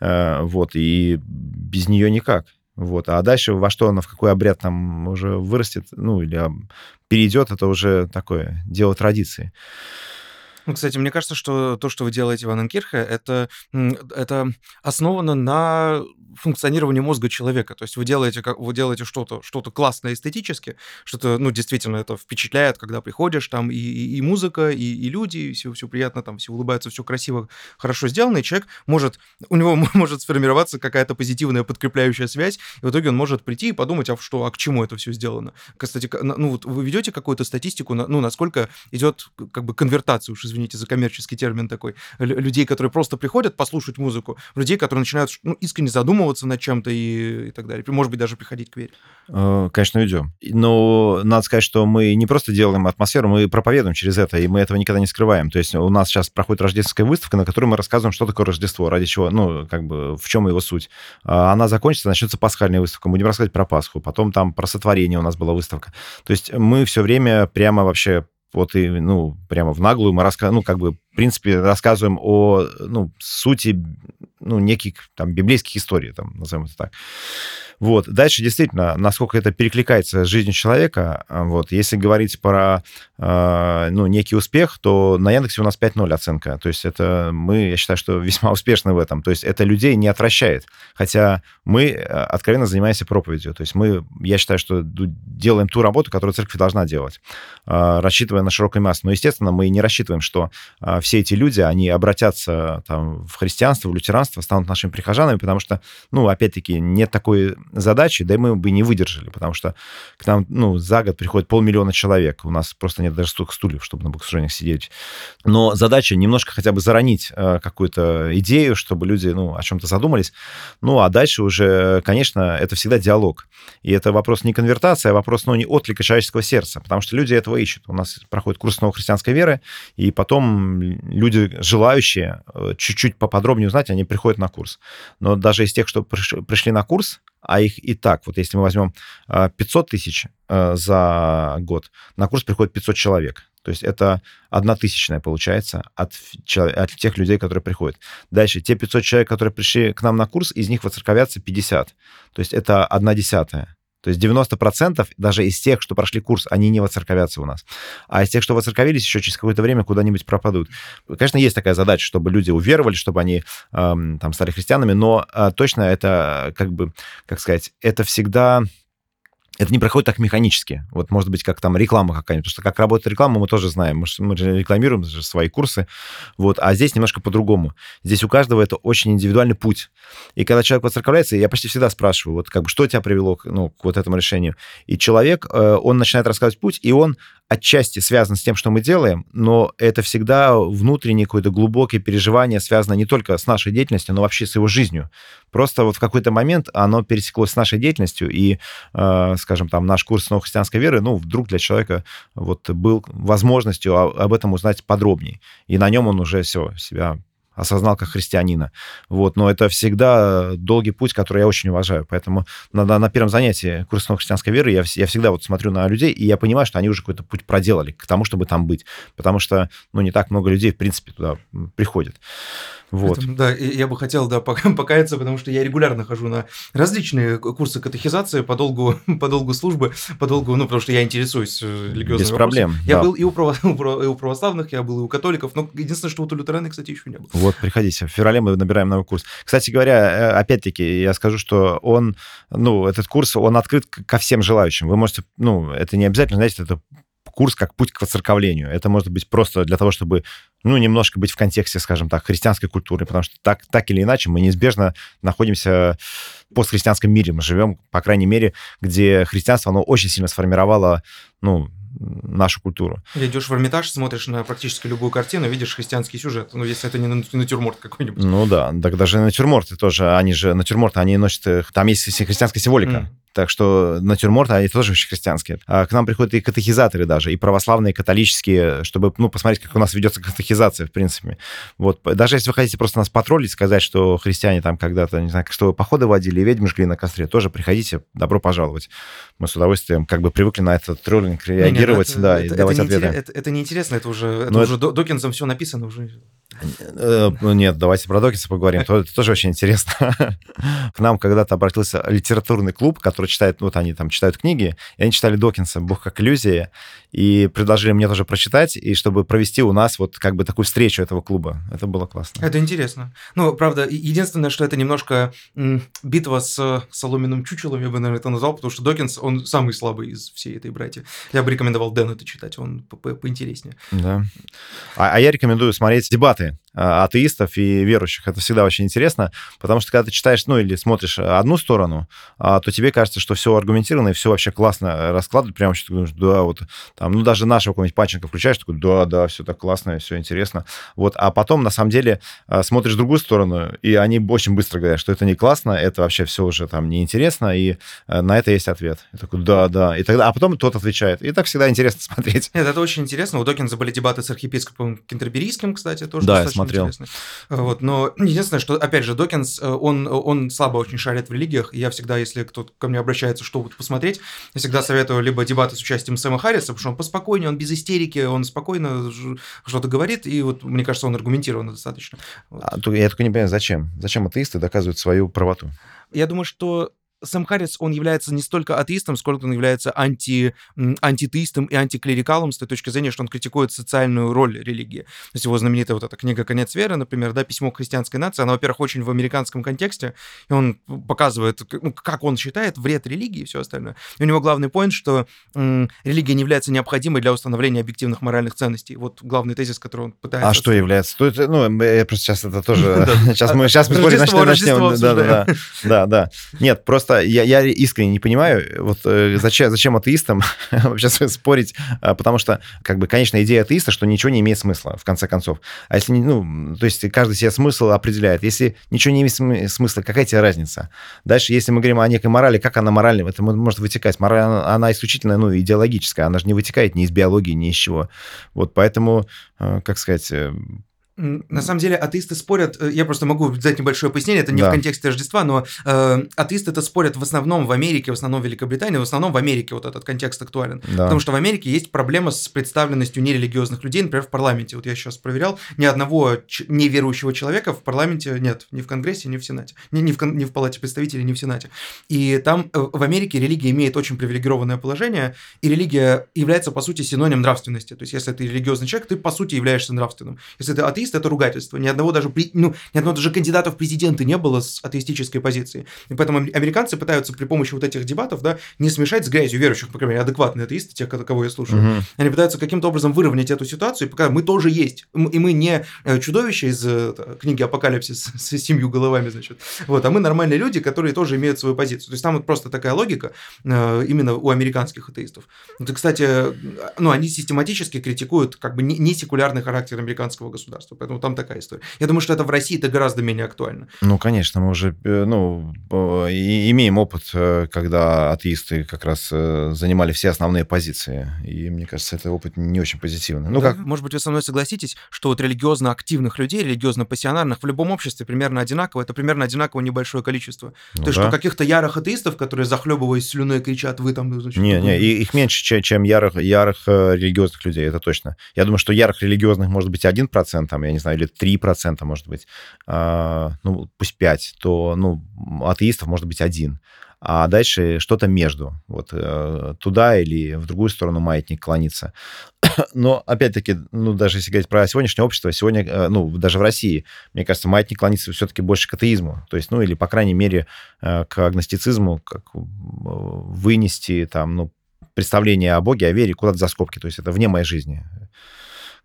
Э, вот, и без нее никак. Вот. А дальше во что она, в какой обряд там уже вырастет, ну, или перейдет, это уже такое дело традиции. Ну, кстати, мне кажется, что то, что вы делаете в Анненкирхе, это, это основано на функционировании мозга человека. То есть вы делаете, вы делаете что-то что классное эстетически, что-то, ну, действительно, это впечатляет, когда приходишь, там и, и, и музыка, и, и люди, и все, все приятно, там все улыбаются, все красиво, хорошо сделано, и человек может, у него может сформироваться какая-то позитивная подкрепляющая связь, и в итоге он может прийти и подумать, а что, а к чему это все сделано. Кстати, ну, вот вы ведете какую-то статистику, ну, насколько идет как бы конвертация, уж извините за коммерческий термин такой, людей, которые просто приходят послушать музыку, людей, которые начинают ну, искренне задумываться, задумываться над чем-то и, и так далее. Может быть, даже приходить к вере. Э, конечно, ведем. Но надо сказать, что мы не просто делаем атмосферу, мы проповедуем через это, и мы этого никогда не скрываем. То есть у нас сейчас проходит рождественская выставка, на которой мы рассказываем, что такое Рождество, ради чего, ну, как бы, в чем его суть. А она закончится, начнется пасхальная выставка. Мы будем рассказывать про Пасху, потом там про сотворение у нас была выставка. То есть мы все время прямо вообще вот и, ну, прямо в наглую мы рассказываем, ну, как бы, в принципе, рассказываем о, ну, сути, ну, неких там библейских историй, там, назовем это так. Вот. Дальше действительно, насколько это перекликается с жизнью человека, вот, если говорить про ну, некий успех, то на Яндексе у нас 5.0 оценка. То есть это мы, я считаю, что весьма успешны в этом. То есть это людей не отвращает. Хотя мы э, откровенно занимаемся проповедью. То есть мы, я считаю, что делаем ту работу, которую церковь должна делать, э, рассчитывая на широкую массу. Но, естественно, мы не рассчитываем, что все эти люди, они обратятся там, в христианство, в лютеранство, станут нашими прихожанами, потому что, ну, опять-таки, нет такой задачи, да и мы бы не выдержали, потому что к нам, ну, за год приходит полмиллиона человек. У нас просто нет даже столько стульев, чтобы на богослужениях сидеть. Но задача немножко хотя бы заронить э, какую-то идею, чтобы люди, ну, о чем-то задумались. Ну, а дальше уже, конечно, это всегда диалог. И это вопрос не конвертации, а вопрос, ну, не отклика человеческого сердца, потому что люди этого ищут. У нас проходит курс новой христианской веры, и потом люди, желающие э, чуть-чуть поподробнее узнать, они приходят на курс. Но даже из тех, что пришли на курс, а их и так, вот если мы возьмем 500 а, тысяч э, за год, на курс приходит 500 человек. То есть это одна тысячная получается от, от тех людей, которые приходят. Дальше, те 500 человек, которые пришли к нам на курс, из них воцерковятся 50. То есть это одна десятая. То есть 90% даже из тех, что прошли курс, они не воцерковятся у нас. А из тех, что воцерковились, еще через какое-то время куда-нибудь пропадут. Конечно, есть такая задача, чтобы люди уверовали, чтобы они эм, там стали христианами, но э, точно это, как бы, как сказать, это всегда это не проходит так механически. Вот, может быть, как там реклама какая-нибудь. Потому что как работает реклама, мы тоже знаем. Мы, мы же рекламируем же свои курсы. Вот. А здесь немножко по-другому. Здесь у каждого это очень индивидуальный путь. И когда человек воцерковляется, я почти всегда спрашиваю, вот как бы, что тебя привело ну, к вот этому решению. И человек, э, он начинает рассказывать путь, и он отчасти связан с тем, что мы делаем, но это всегда внутреннее какое-то глубокое переживание, связано не только с нашей деятельностью, но вообще с его жизнью. Просто вот в какой-то момент оно пересеклось с нашей деятельностью, и, э, скажем, там наш курс новой христианской веры, ну, вдруг для человека вот был возможностью об этом узнать подробнее. И на нем он уже все, себя осознал как христианина. Вот, но это всегда долгий путь, который я очень уважаю. Поэтому на, на, на первом занятии курса христианской веры я, я всегда вот смотрю на людей, и я понимаю, что они уже какой-то путь проделали к тому, чтобы там быть. Потому что, ну, не так много людей, в принципе, туда приходит. Вот. Это, да, я бы хотел, да, покаяться, потому что я регулярно хожу на различные курсы катехизации по долгу, по долгу службы, по долгу, ну, потому что я интересуюсь э, религиозными Без проблем. Я да. был и у, право, и у православных, я был и у католиков, но единственное, что вот у лютеран, кстати, еще не был. Вот, приходите. В феврале мы набираем новый курс. Кстати говоря, э, опять-таки, я скажу, что он, ну, этот курс, он открыт ко всем желающим. Вы можете, ну, это не обязательно, знаете, это курс как путь к воцерковлению. Это может быть просто для того, чтобы, ну, немножко быть в контексте, скажем так, христианской культуры, потому что так, так или иначе мы неизбежно находимся в постхристианском мире. Мы живем, по крайней мере, где христианство, оно очень сильно сформировало, ну, нашу культуру. Идешь в Эрмитаж, смотришь на практически любую картину, видишь христианский сюжет. Ну, если это не натюрморт какой-нибудь. Ну да, так даже натюрморты тоже, они же, натюрморты, они носят, там есть христианская символика. Mm. Так что натюрморты, они тоже очень христианские. А к нам приходят и катехизаторы даже, и православные, и католические, чтобы, ну, посмотреть, как у нас ведется катехизация, в принципе. Вот, даже если вы хотите просто нас потроллить, сказать, что христиане там когда-то, не знаю, что вы походы водили, и ведьмы жгли на костре, тоже приходите, добро пожаловать. Мы с удовольствием как бы привыкли на этот троллинг реагировать, не, не, да, это, и давать это ответы. Это, это неинтересно, это уже, это уже это... Докинсом все написано уже. Э, ну, нет, давайте про Докинса поговорим. Это тоже очень интересно. К нам когда-то обратился литературный клуб, который читает, вот они там читают книги, и они читали Докинса «Бог как иллюзия», и предложили мне тоже прочитать, и чтобы провести у нас вот как бы такую встречу этого клуба. Это было классно. Это интересно. Ну, правда, единственное, что это немножко битва с соломенным чучелом, я бы, наверное, это назвал, потому что Докинс, он самый слабый из всей этой братья. Я бы рекомендовал Дэну это читать, он поинтереснее. Да. А, а я рекомендую смотреть дебаты а, атеистов и верующих. Это всегда очень интересно, потому что когда ты читаешь, ну, или смотришь одну сторону, а, то тебе кажется, что все аргументировано и все вообще классно раскладывают, прямо что ты думаешь, да, вот там, ну, даже нашего какого-нибудь Панченко включаешь, такой, да, да, все так классно, все интересно. Вот, а потом, на самом деле, а, смотришь в другую сторону, и они очень быстро говорят, что это не классно, это вообще все уже там неинтересно, и на это есть ответ. Я такой, да, да. И тогда, а потом тот отвечает. И так всегда интересно смотреть. Нет, это очень интересно. У Докинза были дебаты с архиепископом Кентерберийским, кстати, тоже да, смотрел. интересно. Вот, но единственное, что, опять же, Докинс, э, он, он слабо очень шарит в религиях, и я всегда, если кто-то ко мне обращается, что вот посмотреть, я всегда советую либо дебаты с участием Сэма Харриса, потому что он поспокойнее, он без истерики, он спокойно что-то говорит, и вот, мне кажется, он аргументированно достаточно. А, я только не понимаю, зачем? Зачем атеисты доказывают свою правоту? Я думаю, что Сэм Харрис, он является не столько атеистом, сколько он является анти, антитеистом и антиклерикалом с той точки зрения, что он критикует социальную роль религии. То есть его знаменитая вот эта книга «Конец веры», например, да, «Письмо к христианской нации», она, во-первых, очень в американском контексте, и он показывает, ну, как он считает вред религии и все остальное. И у него главный поинт, что м, религия не является необходимой для установления объективных моральных ценностей. Вот главный тезис, который он пытается... А что является? Ну, я просто сейчас это тоже... Сейчас мы сейчас мы начнем. Да, да, да. Нет, просто я, я искренне не понимаю, вот э, зачем, зачем атеистам вообще спорить, а, потому что, как бы, конечно, идея атеиста, что ничего не имеет смысла, в конце концов. А если, ну, то есть каждый себе смысл определяет. Если ничего не имеет смысла, какая тебе разница? Дальше, если мы говорим о некой морали, как она моральная, это может вытекать. Мораль, она, она исключительно, ну, идеологическая, она же не вытекает ни из биологии, ни из чего. Вот поэтому, э, как сказать, э, на самом деле атеисты спорят, э, я просто могу дать небольшое пояснение, это не да. в контексте Рождества, но э, атеисты это спорят в основном в Америке, в основном в Великобритании, в основном в Америке вот этот контекст актуален. Да. Потому что в Америке есть проблема с представленностью нерелигиозных людей, например, в парламенте. Вот я сейчас проверял, ни одного неверующего человека в парламенте нет, ни в Конгрессе, ни в Сенате, ни, ни, в, ни в Палате представителей, ни в Сенате. И там э, в Америке религия имеет очень привилегированное положение, и религия является, по сути, синоним нравственности. То есть, если ты религиозный человек, ты, по сути, являешься нравственным. Если ты атеист, атеист это ругательство. Ни одного даже, ну, ни одного даже кандидата в президенты не было с атеистической позиции. И поэтому американцы пытаются при помощи вот этих дебатов, да, не смешать с грязью верующих, по крайней мере, адекватные атеисты, те, кого я слушаю. Угу. Они пытаются каким-то образом выровнять эту ситуацию показать, мы тоже есть. И мы не э, чудовище из э, книги «Апокалипсис» с семью головами, значит. Вот, а мы нормальные люди, которые тоже имеют свою позицию. То есть там вот просто такая логика э, именно у американских атеистов. Это, кстати, ну, они систематически критикуют как бы не секулярный характер американского государства государства. Поэтому там такая история. Я думаю, что это в России это гораздо менее актуально. Ну, конечно, мы уже э, ну, имеем опыт, э, когда атеисты как раз э, занимали все основные позиции. И мне кажется, это опыт не очень позитивный. Ну, да, как... Может быть, вы со мной согласитесь, что вот религиозно активных людей, религиозно пассионарных в любом обществе примерно одинаково. Это примерно одинаково небольшое количество. Ну, То есть, да. что каких-то ярых атеистов, которые захлебываясь слюной кричат, вы там... Значит, не, не, их меньше, чем ярых, ярых религиозных людей, это точно. Я думаю, что ярых религиозных может быть 1%, там, я не знаю, или 3%, может быть, а, ну, пусть 5, то, ну, атеистов может быть один. А дальше что-то между. Вот э, туда или в другую сторону маятник клонится. Но, опять-таки, ну, даже если говорить про сегодняшнее общество, сегодня, э, ну, даже в России, мне кажется, маятник клонится все-таки больше к атеизму. То есть, ну, или, по крайней мере, э, к агностицизму, как вынести там, ну, представление о Боге, о вере куда-то за скобки. То есть это вне моей жизни.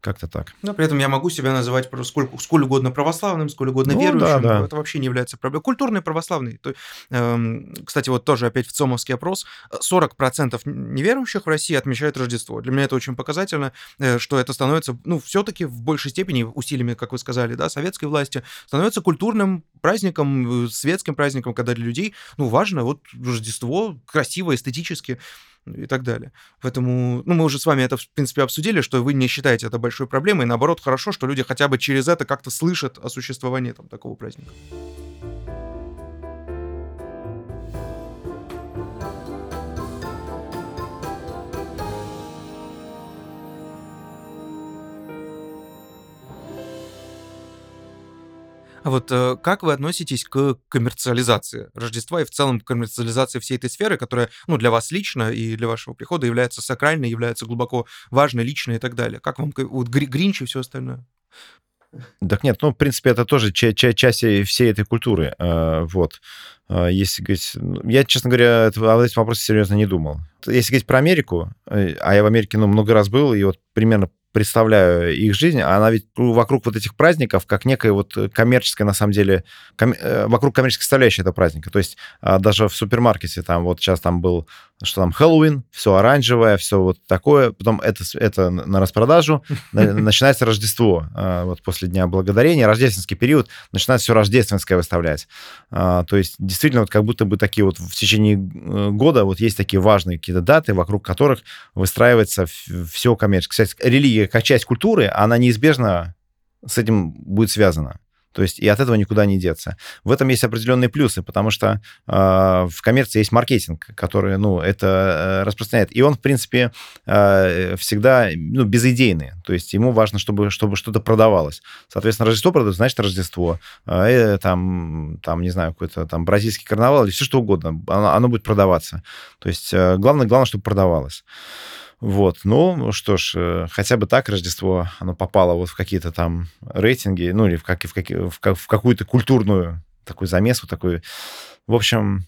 Как-то так. Но при этом я могу себя называть сколь, сколь угодно православным, сколь угодно ну, верующим. Да, да. Это вообще не является проблемой. Культурный православный. То, эм, кстати, вот тоже опять в ЦОМовский опрос. 40% неверующих в России отмечают Рождество. Для меня это очень показательно, э, что это становится, ну, все-таки в большей степени усилиями, как вы сказали, да, советской власти, становится культурным праздником, э, светским праздником, когда для людей, ну, важно вот Рождество красиво, эстетически и так далее. Поэтому, ну, мы уже с вами это, в принципе, обсудили, что вы не считаете это большой проблемой, и наоборот, хорошо, что люди хотя бы через это как-то слышат о существовании там такого праздника. Вот э, как вы относитесь к коммерциализации Рождества и в целом коммерциализации всей этой сферы, которая, ну, для вас лично и для вашего прихода является сакральной, является глубоко важной, личной и так далее? Как вам вот Гринч и все остальное? Так нет, ну, в принципе, это тоже ча- ча- часть всей этой культуры. Э, вот. Э, если говорить... Ну, я, честно говоря, об этом вопросе серьезно не думал. Если говорить про Америку, а я в Америке, ну, много раз был, и вот примерно представляю их жизнь, она ведь вокруг вот этих праздников, как некая вот коммерческая, на самом деле, ком... Э, вокруг коммерческой составляющей этого праздника. То есть а, даже в супермаркете там вот сейчас там был что там Хэллоуин, все оранжевое, все вот такое, потом это, это на распродажу, начинается Рождество, а, вот после Дня Благодарения, рождественский период, начинается все рождественское выставлять. А, то есть действительно вот как будто бы такие вот в течение года вот есть такие важные какие-то даты, вокруг которых выстраивается все коммерческое. Кстати, религия как часть культуры, она неизбежно с этим будет связана. То есть и от этого никуда не деться. В этом есть определенные плюсы, потому что э, в коммерции есть маркетинг, который, ну, это э, распространяет. И он, в принципе, э, всегда, ну, безидейный. То есть ему важно, чтобы, чтобы что-то продавалось. Соответственно, Рождество продают, значит, Рождество. Э, там, там, не знаю, какой-то там бразильский карнавал или все что угодно. Оно, оно будет продаваться. То есть э, главное, главное, чтобы продавалось. Вот, ну, что ж, э, хотя бы так Рождество, оно попало вот в какие-то там рейтинги, ну, или в, как, в, как, в, в какую-то культурную такую замесу, такую. В общем,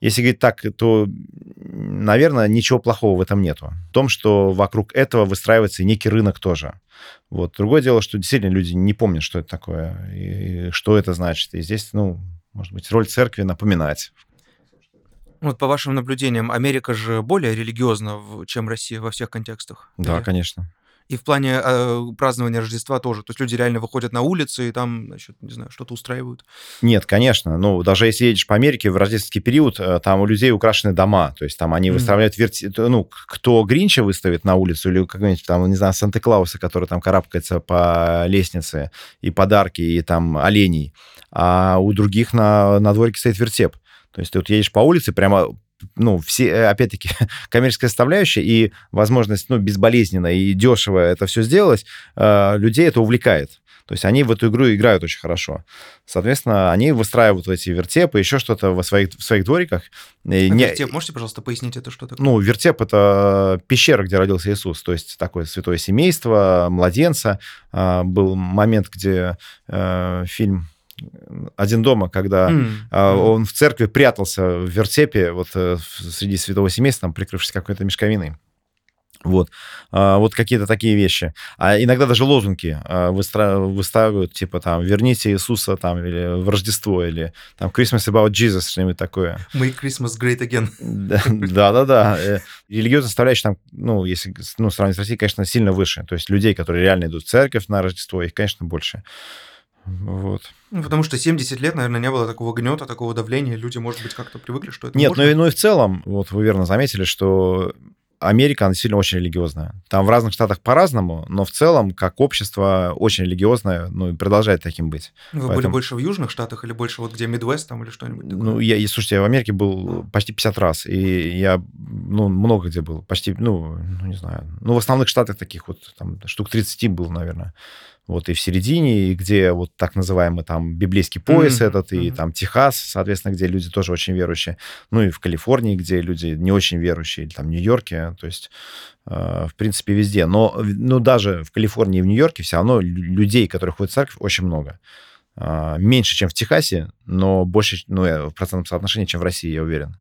если говорить так, то, наверное, ничего плохого в этом нету. В том, что вокруг этого выстраивается некий рынок тоже. Вот. Другое дело, что действительно люди не помнят, что это такое и что это значит. И здесь, ну, может быть, роль церкви напоминать вот по вашим наблюдениям, Америка же более религиозна, чем Россия во всех контекстах. Да, или? конечно. И в плане э, празднования Рождества тоже. То есть люди реально выходят на улицы и там, значит, не знаю, что-то устраивают. Нет, конечно. Ну, даже если едешь по Америке в рождественский период, э, там у людей украшены дома. То есть там они mm-hmm. выставляют верти... Ну, кто Гринча выставит на улицу или какой-нибудь там, не знаю, Санта-Клауса, который там карабкается по лестнице, и подарки, и там оленей. А у других на, на дворике стоит вертеп. То есть ты вот едешь по улице, прямо ну, все, э, опять-таки, коммерческая составляющая и возможность, ну, безболезненно и дешево это все сделать, э, людей это увлекает. То есть они в эту игру играют очень хорошо. Соответственно, они выстраивают эти вертепы, еще что-то в своих, в своих двориках. А не... Вертеп, можете, пожалуйста, пояснить это, что такое? Ну, вертеп — это пещера, где родился Иисус, то есть такое святое семейство, младенца. Был момент, где э, фильм один дома, когда mm. а, он в церкви прятался в вертепе, вот э, среди святого семейства, там, прикрывшись какой-то мешковиной. Вот, а, вот какие-то такие вещи. А иногда даже лозунги а, выстра... выставляют, типа там «Верните Иисуса» там, или «В Рождество», или там «Christmas about Jesus», что-нибудь такое. «Make Christmas great again». Да-да-да. Э, религиозная составляющая там, ну, если ну, сравнить с Россией, конечно, сильно выше. То есть людей, которые реально идут в церковь на Рождество, их, конечно, больше. Вот. Ну, потому что 70 лет, наверное, не было такого гнета, такого давления. Люди, может быть, как-то привыкли, что это Нет, можно. ну и, ну и в целом, вот вы верно заметили, что Америка, она сильно очень религиозная. Там в разных штатах по-разному, но в целом, как общество, очень религиозное, ну, и продолжает таким быть. Вы Поэтому... были больше в южных штатах или больше вот где Мидвест там или что-нибудь такое? Ну, я, слушайте, я в Америке был почти 50 раз, и я, ну, много где был, почти, ну, ну, не знаю, ну, в основных штатах таких вот, там, штук 30 был, наверное вот и в середине, и где вот так называемый там библейский пояс mm-hmm. этот, и mm-hmm. там Техас, соответственно, где люди тоже очень верующие, ну и в Калифорнии, где люди не очень верующие, или там в Нью-Йорке, то есть э, в принципе везде. Но ну, даже в Калифорнии и в Нью-Йорке все равно людей, которые ходят в церковь, очень много. Э, меньше, чем в Техасе, но больше, ну, в процентном соотношении, чем в России, я уверен.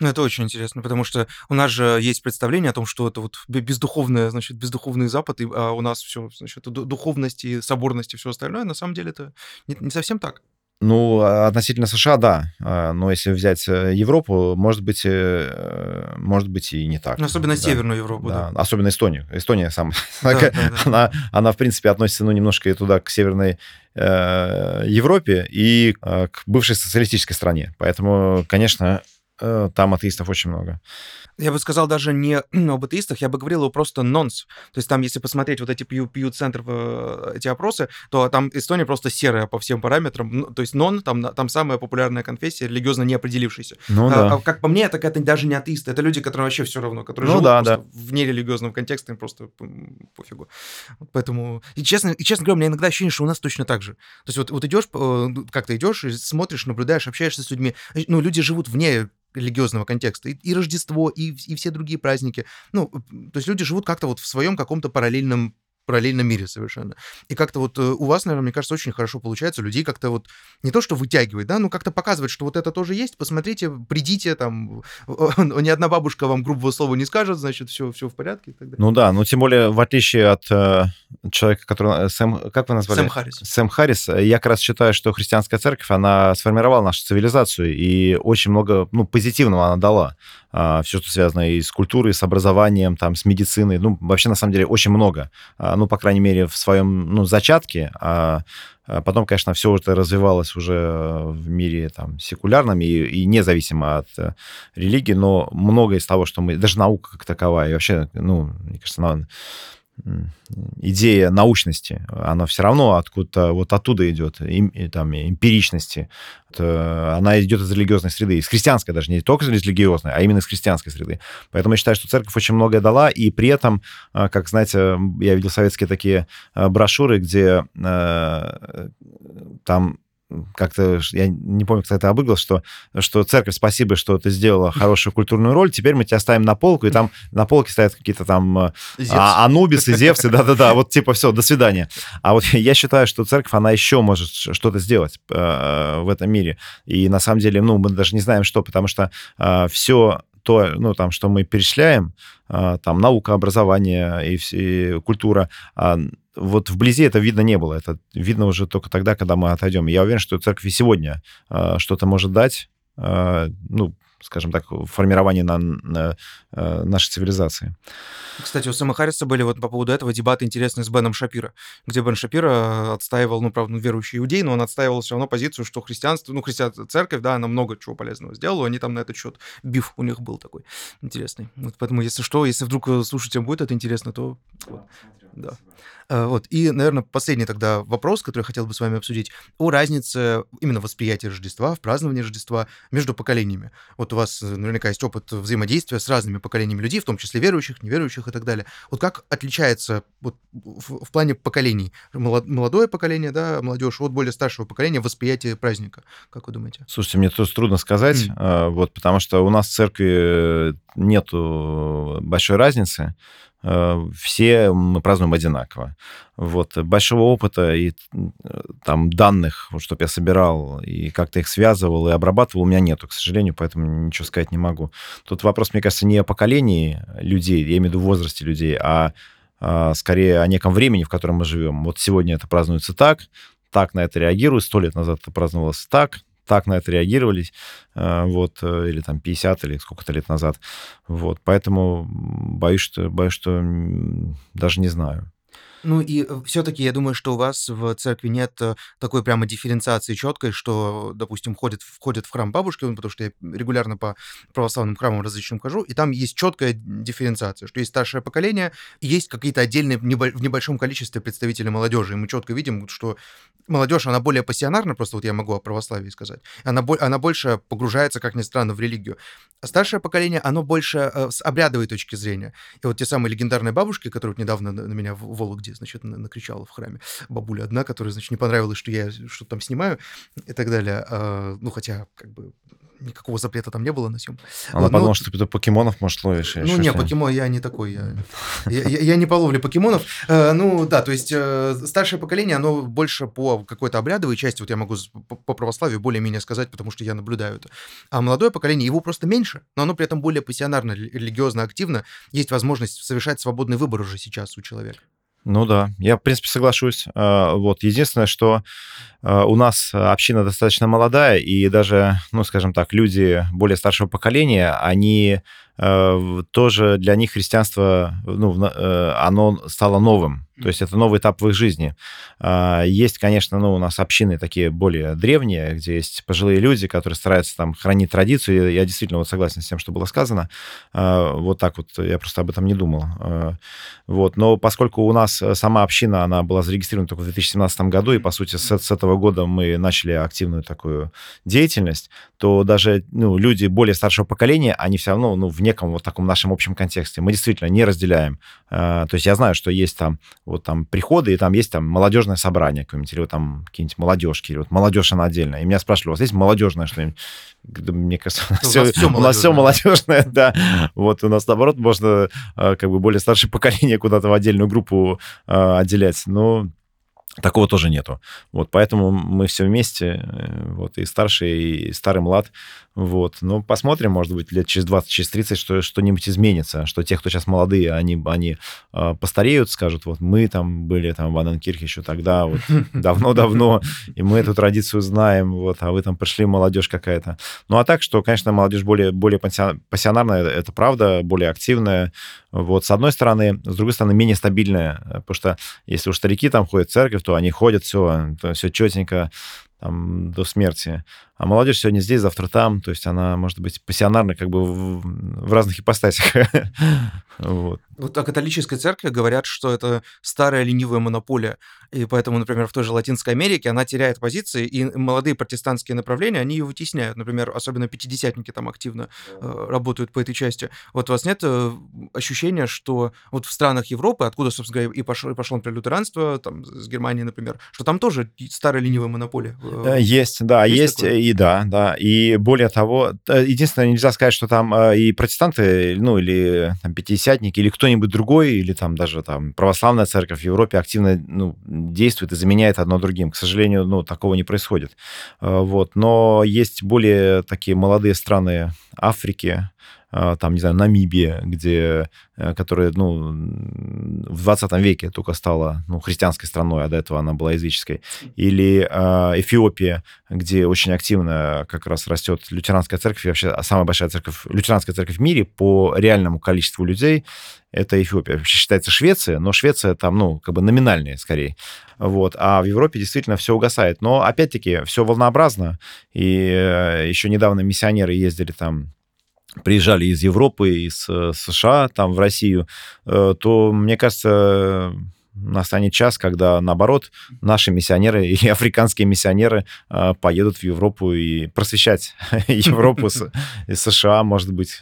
Ну, это очень интересно, потому что у нас же есть представление о том, что это вот бездуховное, значит, бездуховный Запад, и, а у нас все, значит, духовность и соборность и все остальное. На самом деле это не, не совсем так. Ну, а, относительно США, да. А, но если взять э, Европу, может быть, э, может быть и не так. Ну, особенно да. Северную Европу, да. да. Особенно Эстонию. Эстония сам. Да, да, да. Она, она, в принципе, относится, ну, немножко и туда, к Северной э, Европе и э, к бывшей социалистической стране. Поэтому, конечно, там атеистов очень много. Я бы сказал даже не об атеистах, я бы говорил просто нонс. То есть там, если посмотреть вот эти пью-центры, э, эти опросы, то там Эстония просто серая по всем параметрам. Ну, то есть нон, там, там самая популярная конфессия, религиозно не определившаяся. Ну, а, да. а, как по мне, так это даже не атеисты, это люди, которым вообще все равно, которые ну, живут да, да. в нерелигиозном контексте, им просто пофигу. Поэтому, и честно, и честно говоря, у меня иногда ощущение, что у нас точно так же. То есть вот, вот идешь, э, как то идешь, смотришь, наблюдаешь, общаешься с людьми, ну, люди живут вне религиозного контекста. И, и Рождество, и, и все другие праздники. Ну, то есть люди живут как-то вот в своем каком-то параллельном параллельном мире совершенно. И как-то вот э, у вас, наверное, мне кажется, очень хорошо получается людей как-то вот не то, что вытягивать, да, но как-то показывать, что вот это тоже есть, посмотрите, придите, там, ни одна бабушка вам грубого слова не скажет, значит, все, все в порядке и так далее. Ну да, но тем более, в отличие от э, человека, который... Э, Сэм, как вы назвали? Сэм Харрис. Сэм Харрис. Я как раз считаю, что христианская церковь, она сформировала нашу цивилизацию, и очень много, ну, позитивного она дала. А, все, что связано и с культурой, и с образованием, там, с медициной, ну, вообще, на самом деле, очень много. А, ну, по крайней мере, в своем, ну, зачатке, а, а потом, конечно, все это развивалось уже в мире там, секулярном и, и независимо от э, религии, но многое из того, что мы... Даже наука как таковая, и вообще, ну, мне кажется, идея научности, она все равно откуда-то вот оттуда идет, им, там, эмпиричности. Это, она идет из религиозной среды, из христианской даже, не только из религиозной, а именно из христианской среды. Поэтому я считаю, что церковь очень многое дала, и при этом, а, как, знаете, я видел советские такие а, брошюры, где э, там как-то, я не помню, кто это обыграл, что, что церковь, спасибо, что ты сделала хорошую культурную роль, теперь мы тебя ставим на полку, и там на полке стоят какие-то там э, а, анубисы, зевсы, да-да-да, вот типа все, до свидания. А вот я считаю, что церковь, она еще может что-то сделать э, в этом мире. И на самом деле, ну, мы даже не знаем, что, потому что э, все то, ну, там, что мы перечисляем, э, там, наука, образование и, и культура, э, вот вблизи это видно не было. Это видно уже только тогда, когда мы отойдем. Я уверен, что церковь сегодня э, что-то может дать, ну, скажем так, формирование на, на, э, нашей цивилизации. Кстати, у Сэма Харриса были вот по поводу этого дебаты интересные с Беном Шапира, где Бен Шапира отстаивал, ну, правда, верующий иудей, но он отстаивал все равно позицию, что христианство, ну, христианская церковь, да, она много чего полезного сделала, они там на этот счет, биф у них был такой интересный. Вот поэтому, если что, если вдруг слушателям будет это интересно, то... Вот, да. Э, вот. И, наверное, последний тогда вопрос, который я хотел бы с вами обсудить, о разнице именно восприятия Рождества, в праздновании Рождества между поколениями. Вот у вас э, наверняка есть опыт взаимодействия с разными поколениями людей, в том числе верующих, неверующих и так далее. Вот как отличается вот, в, в плане поколений молодое поколение, да, молодежь, от более старшего поколения восприятие праздника? Как вы думаете? Слушайте, мне тут трудно сказать, mm. вот, потому что у нас в церкви нету большой разницы. Э, все мы празднуем одинаково. Вот. Большого опыта и там данных, вот, чтобы я собирал и как-то их связывал и обрабатывал, у меня нету, к сожалению, поэтому ничего сказать не могу. Тут вопрос, мне кажется, не о поколении людей, я имею в виду возрасте людей, а, а скорее о неком времени, в котором мы живем. Вот сегодня это празднуется так, так на это реагируют, сто лет назад это праздновалось так, так на это реагировали, э, вот, э, или там 50 или сколько-то лет назад, вот, поэтому боюсь, что, боюсь, что даже не знаю. Ну и э, все-таки я думаю, что у вас в церкви нет э, такой прямо дифференциации четкой, что, допустим, ходят, входят в храм бабушки, ну, потому что я регулярно по православным храмам различным хожу, и там есть четкая дифференциация, что есть старшее поколение, есть какие-то отдельные в небольшом количестве представители молодежи, и мы четко видим, что молодежь, она более пассионарна, просто вот я могу о православии сказать, она, она больше погружается, как ни странно, в религию. А старшее поколение, оно больше э, с обрядовой точки зрения. И вот те самые легендарные бабушки, которые вот недавно на меня в Вологде, значит, накричала в храме, бабуля одна, которая, значит, не понравилось, что я что-то там снимаю и так далее. А, ну, хотя, как бы, никакого запрета там не было на съем. Она вот, подумала, ну, что ты покемонов, может, ловишь. Ну, не, покемон, я не такой. Я, я, я, я не по ловле покемонов. Э, ну, да, то есть э, старшее поколение, оно больше по какой-то обрядовой части, вот я могу по, по православию более-менее сказать, потому что я наблюдаю это. А молодое поколение, его просто меньше, но оно при этом более пассионарно, религиозно активно. Есть возможность совершать свободный выбор уже сейчас у человека. Ну да, я, в принципе, соглашусь. А, вот, единственное, что а, у нас община достаточно молодая, и даже, ну, скажем так, люди более старшего поколения, они тоже для них христианство, ну, э, оно стало новым. То есть это новый этап в их жизни. А, есть, конечно, ну, у нас общины такие более древние, где есть пожилые люди, которые стараются там хранить традицию. Я действительно вот согласен с тем, что было сказано. А, вот так вот, я просто об этом не думал. А, вот. Но поскольку у нас сама община, она была зарегистрирована только в 2017 году, и, по сути, с, с этого года мы начали активную такую деятельность, то даже ну, люди более старшего поколения, они все равно ну, в неком вот таком нашем общем контексте. Мы действительно не разделяем. Э, то есть я знаю, что есть там вот там приходы, и там есть там молодежное собрание какое-нибудь, или вот там какие-нибудь молодежки, или вот молодежь она отдельная. И меня спрашивали, у вас есть молодежное что-нибудь? Мне кажется, у нас, все, все у нас все молодежное, да. Вот у нас, наоборот, можно э, как бы более старшее поколение куда-то в отдельную группу э, отделять. Но Такого тоже нету. Вот, поэтому мы все вместе, вот, и старший, и старый млад, вот. Ну, посмотрим, может быть, лет через 20, через 30 что, что-нибудь изменится, что те, кто сейчас молодые, они, они э, постареют, скажут, вот мы там были там в Анненкирхе еще тогда, вот давно-давно, и мы эту традицию знаем, вот, а вы там пришли, молодежь какая-то. Ну, а так, что, конечно, молодежь более, более пассионарная, это правда, более активная, вот, с одной стороны, с другой стороны, менее стабильная, потому что если у старики там ходят в церковь, то они ходят, все, все четенько, там, до смерти. А молодежь сегодня здесь, завтра там, то есть она может быть пассионарной как бы в, в разных ипостасях. вот. вот о католической церкви говорят, что это старая ленивая монополия, и поэтому, например, в той же Латинской Америке она теряет позиции, и молодые протестантские направления, они ее вытесняют. Например, особенно пятидесятники там активно э, работают по этой части. Вот у вас нет э, ощущения, что вот в странах Европы, откуда, собственно говоря, и пошло, и пошло например, лютеранство, там, с Германии, например, что там тоже старая ленивая монополия? Э, есть, да, есть, есть и да, да. И более того, единственное, нельзя сказать, что там и протестанты, ну, или там, пятидесятники, или кто-нибудь другой, или там даже там православная церковь в Европе активно ну, действует и заменяет одно другим. К сожалению, ну, такого не происходит. Вот. Но есть более такие молодые страны Африки, там, не знаю, Намибия, где, э, которая, ну, в 20 веке только стала, ну, христианской страной, а до этого она была языческой, или э, Эфиопия, где очень активно как раз растет лютеранская церковь, и вообще самая большая церковь, лютеранская церковь в мире по реальному количеству людей, это Эфиопия. Вообще считается Швеция, но Швеция там, ну, как бы номинальная скорее. Вот. А в Европе действительно все угасает. Но, опять-таки, все волнообразно. И э, еще недавно миссионеры ездили там приезжали из Европы, из э, США, там, в Россию, э, то, мне кажется, настанет час, когда, наоборот, наши миссионеры и африканские миссионеры э, поедут в Европу и просвещать Европу и США, может быть.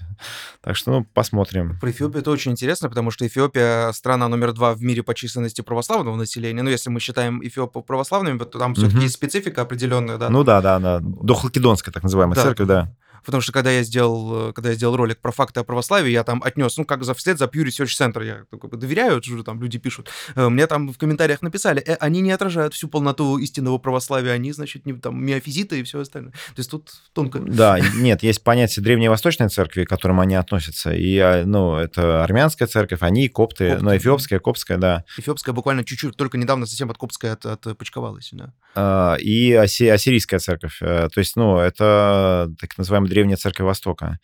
Так что, ну, посмотрим. Про Эфиопию это очень интересно, потому что Эфиопия страна номер два в мире по численности православного населения. Ну, если мы считаем Эфиопию православными, то там все-таки есть специфика определенная, да? Ну да, да, да. Дохлокедонская, так называемая церковь, да потому что когда я сделал, э, когда я сделал ролик про факты о православии, я там отнес, ну, как за вслед за Pew Research Center, я как бы доверяю, что там люди пишут. Э, мне там в комментариях написали, э, они не отражают всю полноту истинного православия, они, значит, не, там, миофизиты и все остальное. То есть тут тонко. Да, нет, есть понятие древней восточной церкви, к которым они относятся, и, а, ну, это армянская церковь, они копты, копты. но эфиопская, коптская, да. Эфиопская буквально чуть-чуть, только недавно совсем от копской от, отпочковалась, да. А, и ассирийская церковь, то есть, ну, это так называемая древняя церковь Востока.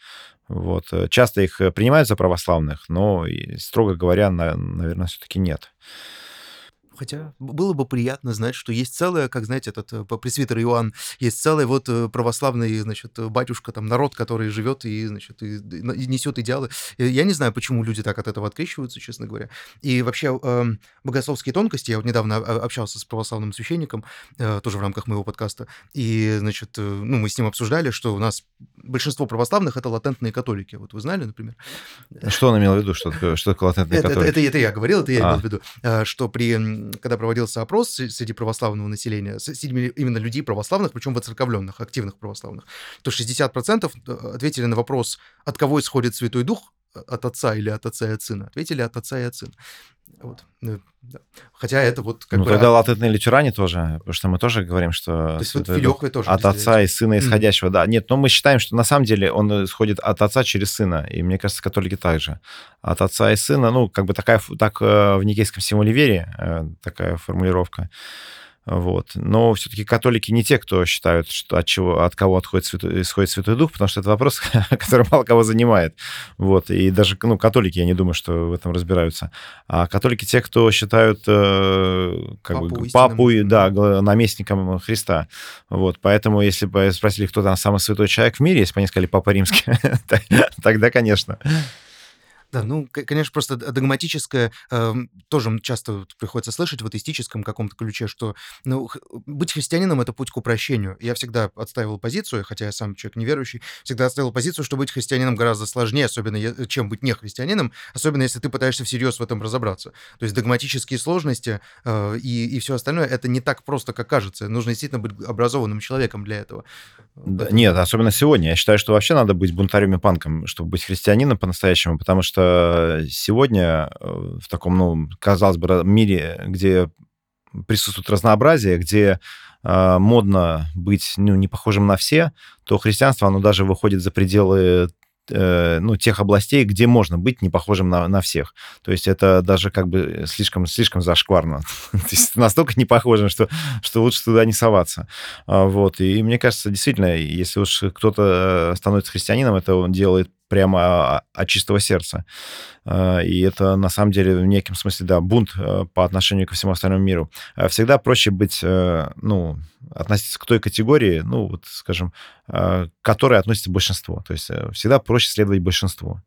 Вот. Э, часто их э, принимают за православных, но, строго говоря, на, наверное, все-таки нет. Хотя было бы приятно знать, что есть целое, как, знаете, этот э, пресвитер Иоанн, есть целый вот э, православный, значит, батюшка, там, народ, который живет и, значит, и, и несет идеалы. Я не знаю, почему люди так от этого открещиваются, честно говоря. И вообще э, богословские тонкости, я вот недавно общался с православным священником, э, тоже в рамках моего подкаста, и, значит, э, ну, мы с ним обсуждали, что у нас большинство православных — это латентные католики. Вот вы знали, например? Что он имел в виду, что, что такое латентные католики? Это, это, это я говорил, это я а. имел в виду, что при когда проводился опрос среди православного населения, среди именно людей православных, причем воцерковленных, активных православных, то 60% э, ответили на вопрос, от кого исходит Святой Дух, от отца или от отца и от сына, ответили от отца и от сына. Вот. Да. Хотя это вот как ну, бы... тогда латентные лютеране тоже, потому что мы тоже говорим, что... То есть вот Филёхвы тоже... От отца и сына исходящего, mm. да. Нет, но мы считаем, что на самом деле он исходит от отца через сына, и мне кажется, католики также. От отца и сына, ну, как бы такая, так э, в никейском символе вере, э, такая формулировка. Вот. Но все-таки католики не те, кто считают, что от, чего, от кого отходит святой, исходит Святой Дух, потому что это вопрос, который мало кого занимает. Вот. И даже ну, католики, я не думаю, что в этом разбираются. А католики те, кто считают э, как папу, бы, папу да, наместником Христа. Вот. Поэтому, если бы спросили, кто там самый святой человек в мире, если бы они сказали Папа Римский, тогда, конечно. Да, ну, конечно, просто догматическое э, тоже часто приходится слышать в атеистическом каком-то ключе, что ну, быть христианином — это путь к упрощению. Я всегда отстаивал позицию, хотя я сам человек неверующий, всегда отстаивал позицию, что быть христианином гораздо сложнее, особенно чем быть не христианином, особенно если ты пытаешься всерьез в этом разобраться. То есть догматические сложности э, и, и все остальное — это не так просто, как кажется. Нужно действительно быть образованным человеком для этого. Да, нет, особенно сегодня. Я считаю, что вообще надо быть бунтарем и панком, чтобы быть христианином по-настоящему, потому что сегодня э, в таком, ну, казалось бы, мире, где присутствует разнообразие, где э, модно быть ну, не похожим на все, то христианство, оно даже выходит за пределы э, ну, тех областей, где можно быть не похожим на, на всех. То есть это даже как бы слишком, слишком зашкварно. Настолько не похожим, что, что лучше туда не соваться. А, вот. И мне кажется, действительно, если уж кто-то становится христианином, это он делает прямо а, от чистого сердца. И это, на самом деле, в неком смысле, да, бунт по отношению ко всему остальному миру. Всегда проще быть, ну, относиться к той категории, ну, вот, скажем, к которой относится большинство. То есть всегда проще следовать большинству.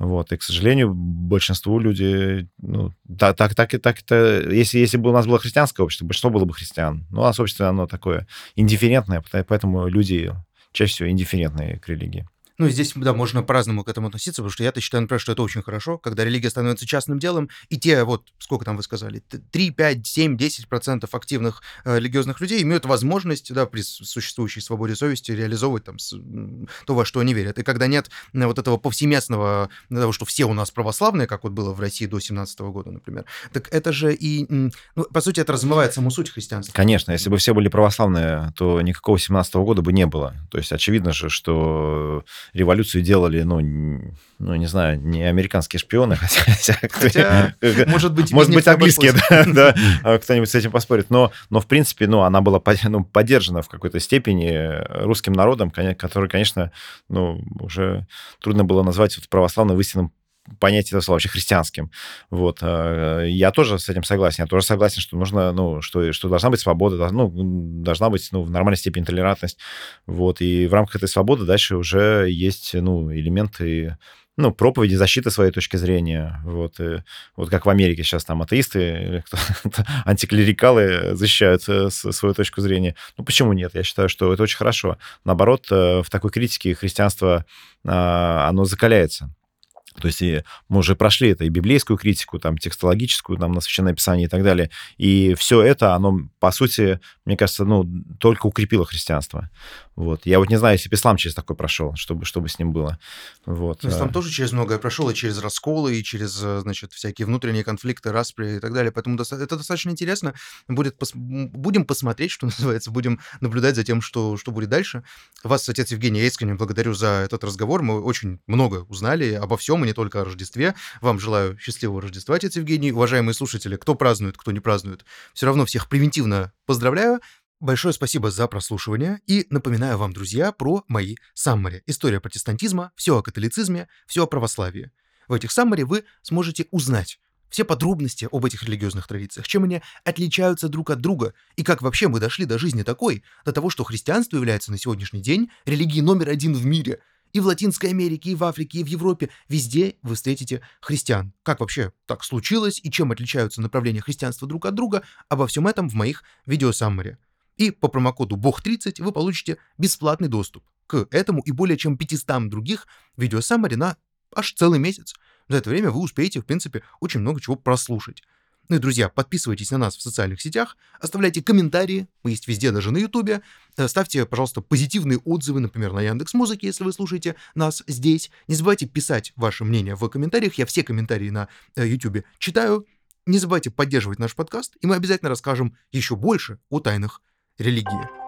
Вот. И, к сожалению, большинству люди, ну, так, так, так, так это, если, если бы у нас было христианское общество, большинство было бы христиан. Но у нас общество, оно такое индифферентное, поэтому люди чаще всего индифферентные к религии. Ну, здесь, да, можно по-разному к этому относиться, потому что я-то считаю, например, что это очень хорошо, когда религия становится частным делом, и те, вот, сколько там вы сказали, 3, 5, 7, 10 процентов активных э, религиозных людей имеют возможность, да, при существующей свободе совести реализовывать там с, то, во что они верят. И когда нет э, вот этого повсеместного, того, что все у нас православные, как вот было в России до 17 года, например, так это же и, ну, по сути, это размывает саму суть христианства. Конечно, если бы все были православные, то никакого 17 года бы не было. То есть очевидно же, что революцию делали, ну, ну, не знаю, не американские шпионы, хотя... хотя может быть, может быть английские, да, да, а кто-нибудь с этим поспорит. Но, но, в принципе, ну, она была ну, поддержана в какой-то степени русским народом, который, конечно, ну, уже трудно было назвать вот православным в истинном понятие этого слова, вообще христианским. Вот. Э, я тоже с этим согласен. Я тоже согласен, что нужно, ну, что, что должна быть свобода, ну, должна быть, ну, в нормальной степени толерантность. Вот. И в рамках этой свободы дальше уже есть, ну, элементы ну, проповеди, защиты своей точки зрения. Вот, и, вот как в Америке сейчас там атеисты или антиклерикалы защищают э, свою точку зрения. Ну, почему нет? Я считаю, что это очень хорошо. Наоборот, э, в такой критике христианство, а, оно закаляется. То есть и мы уже прошли это и библейскую критику, там, текстологическую, там, на Священное Писание и так далее. И все это, оно, по сути, мне кажется, ну, только укрепило христианство. Вот. Я вот не знаю, если бы ислам через такой прошел, чтобы, чтобы с ним было. Вот. Ну, ислам тоже через многое прошел, и через расколы, и через, э, значит, всякие внутренние конфликты, распри и так далее. Поэтому это достаточно интересно. Будет пос... Будем посмотреть, что называется, будем наблюдать за тем, что, что будет дальше. Вас, отец Евгений, я искренне благодарю за этот разговор. Мы очень много узнали обо всем, и не только о Рождестве. Вам желаю счастливого Рождества, отец Евгений. Уважаемые слушатели, кто празднует, кто не празднует, все равно всех превентивно поздравляю. Большое спасибо за прослушивание и напоминаю вам, друзья, про мои саммари. История протестантизма, все о католицизме, все о православии. В этих саммари вы сможете узнать все подробности об этих религиозных традициях, чем они отличаются друг от друга, и как вообще мы дошли до жизни такой, до того, что христианство является на сегодняшний день религией номер один в мире. И в Латинской Америке, и в Африке, и в Европе, везде вы встретите христиан. Как вообще так случилось, и чем отличаются направления христианства друг от друга, обо всем этом в моих видеосаммаре. И по промокоду BOG30 вы получите бесплатный доступ к этому и более чем 500 других видеосаммари на аж целый месяц. За это время вы успеете, в принципе, очень много чего прослушать. Ну и, друзья, подписывайтесь на нас в социальных сетях, оставляйте комментарии, мы есть везде, даже на Ютубе. Э, ставьте, пожалуйста, позитивные отзывы, например, на Яндекс Музыке, если вы слушаете нас здесь. Не забывайте писать ваше мнение в комментариях, я все комментарии на э, Ютубе читаю. Не забывайте поддерживать наш подкаст, и мы обязательно расскажем еще больше о тайнах религии.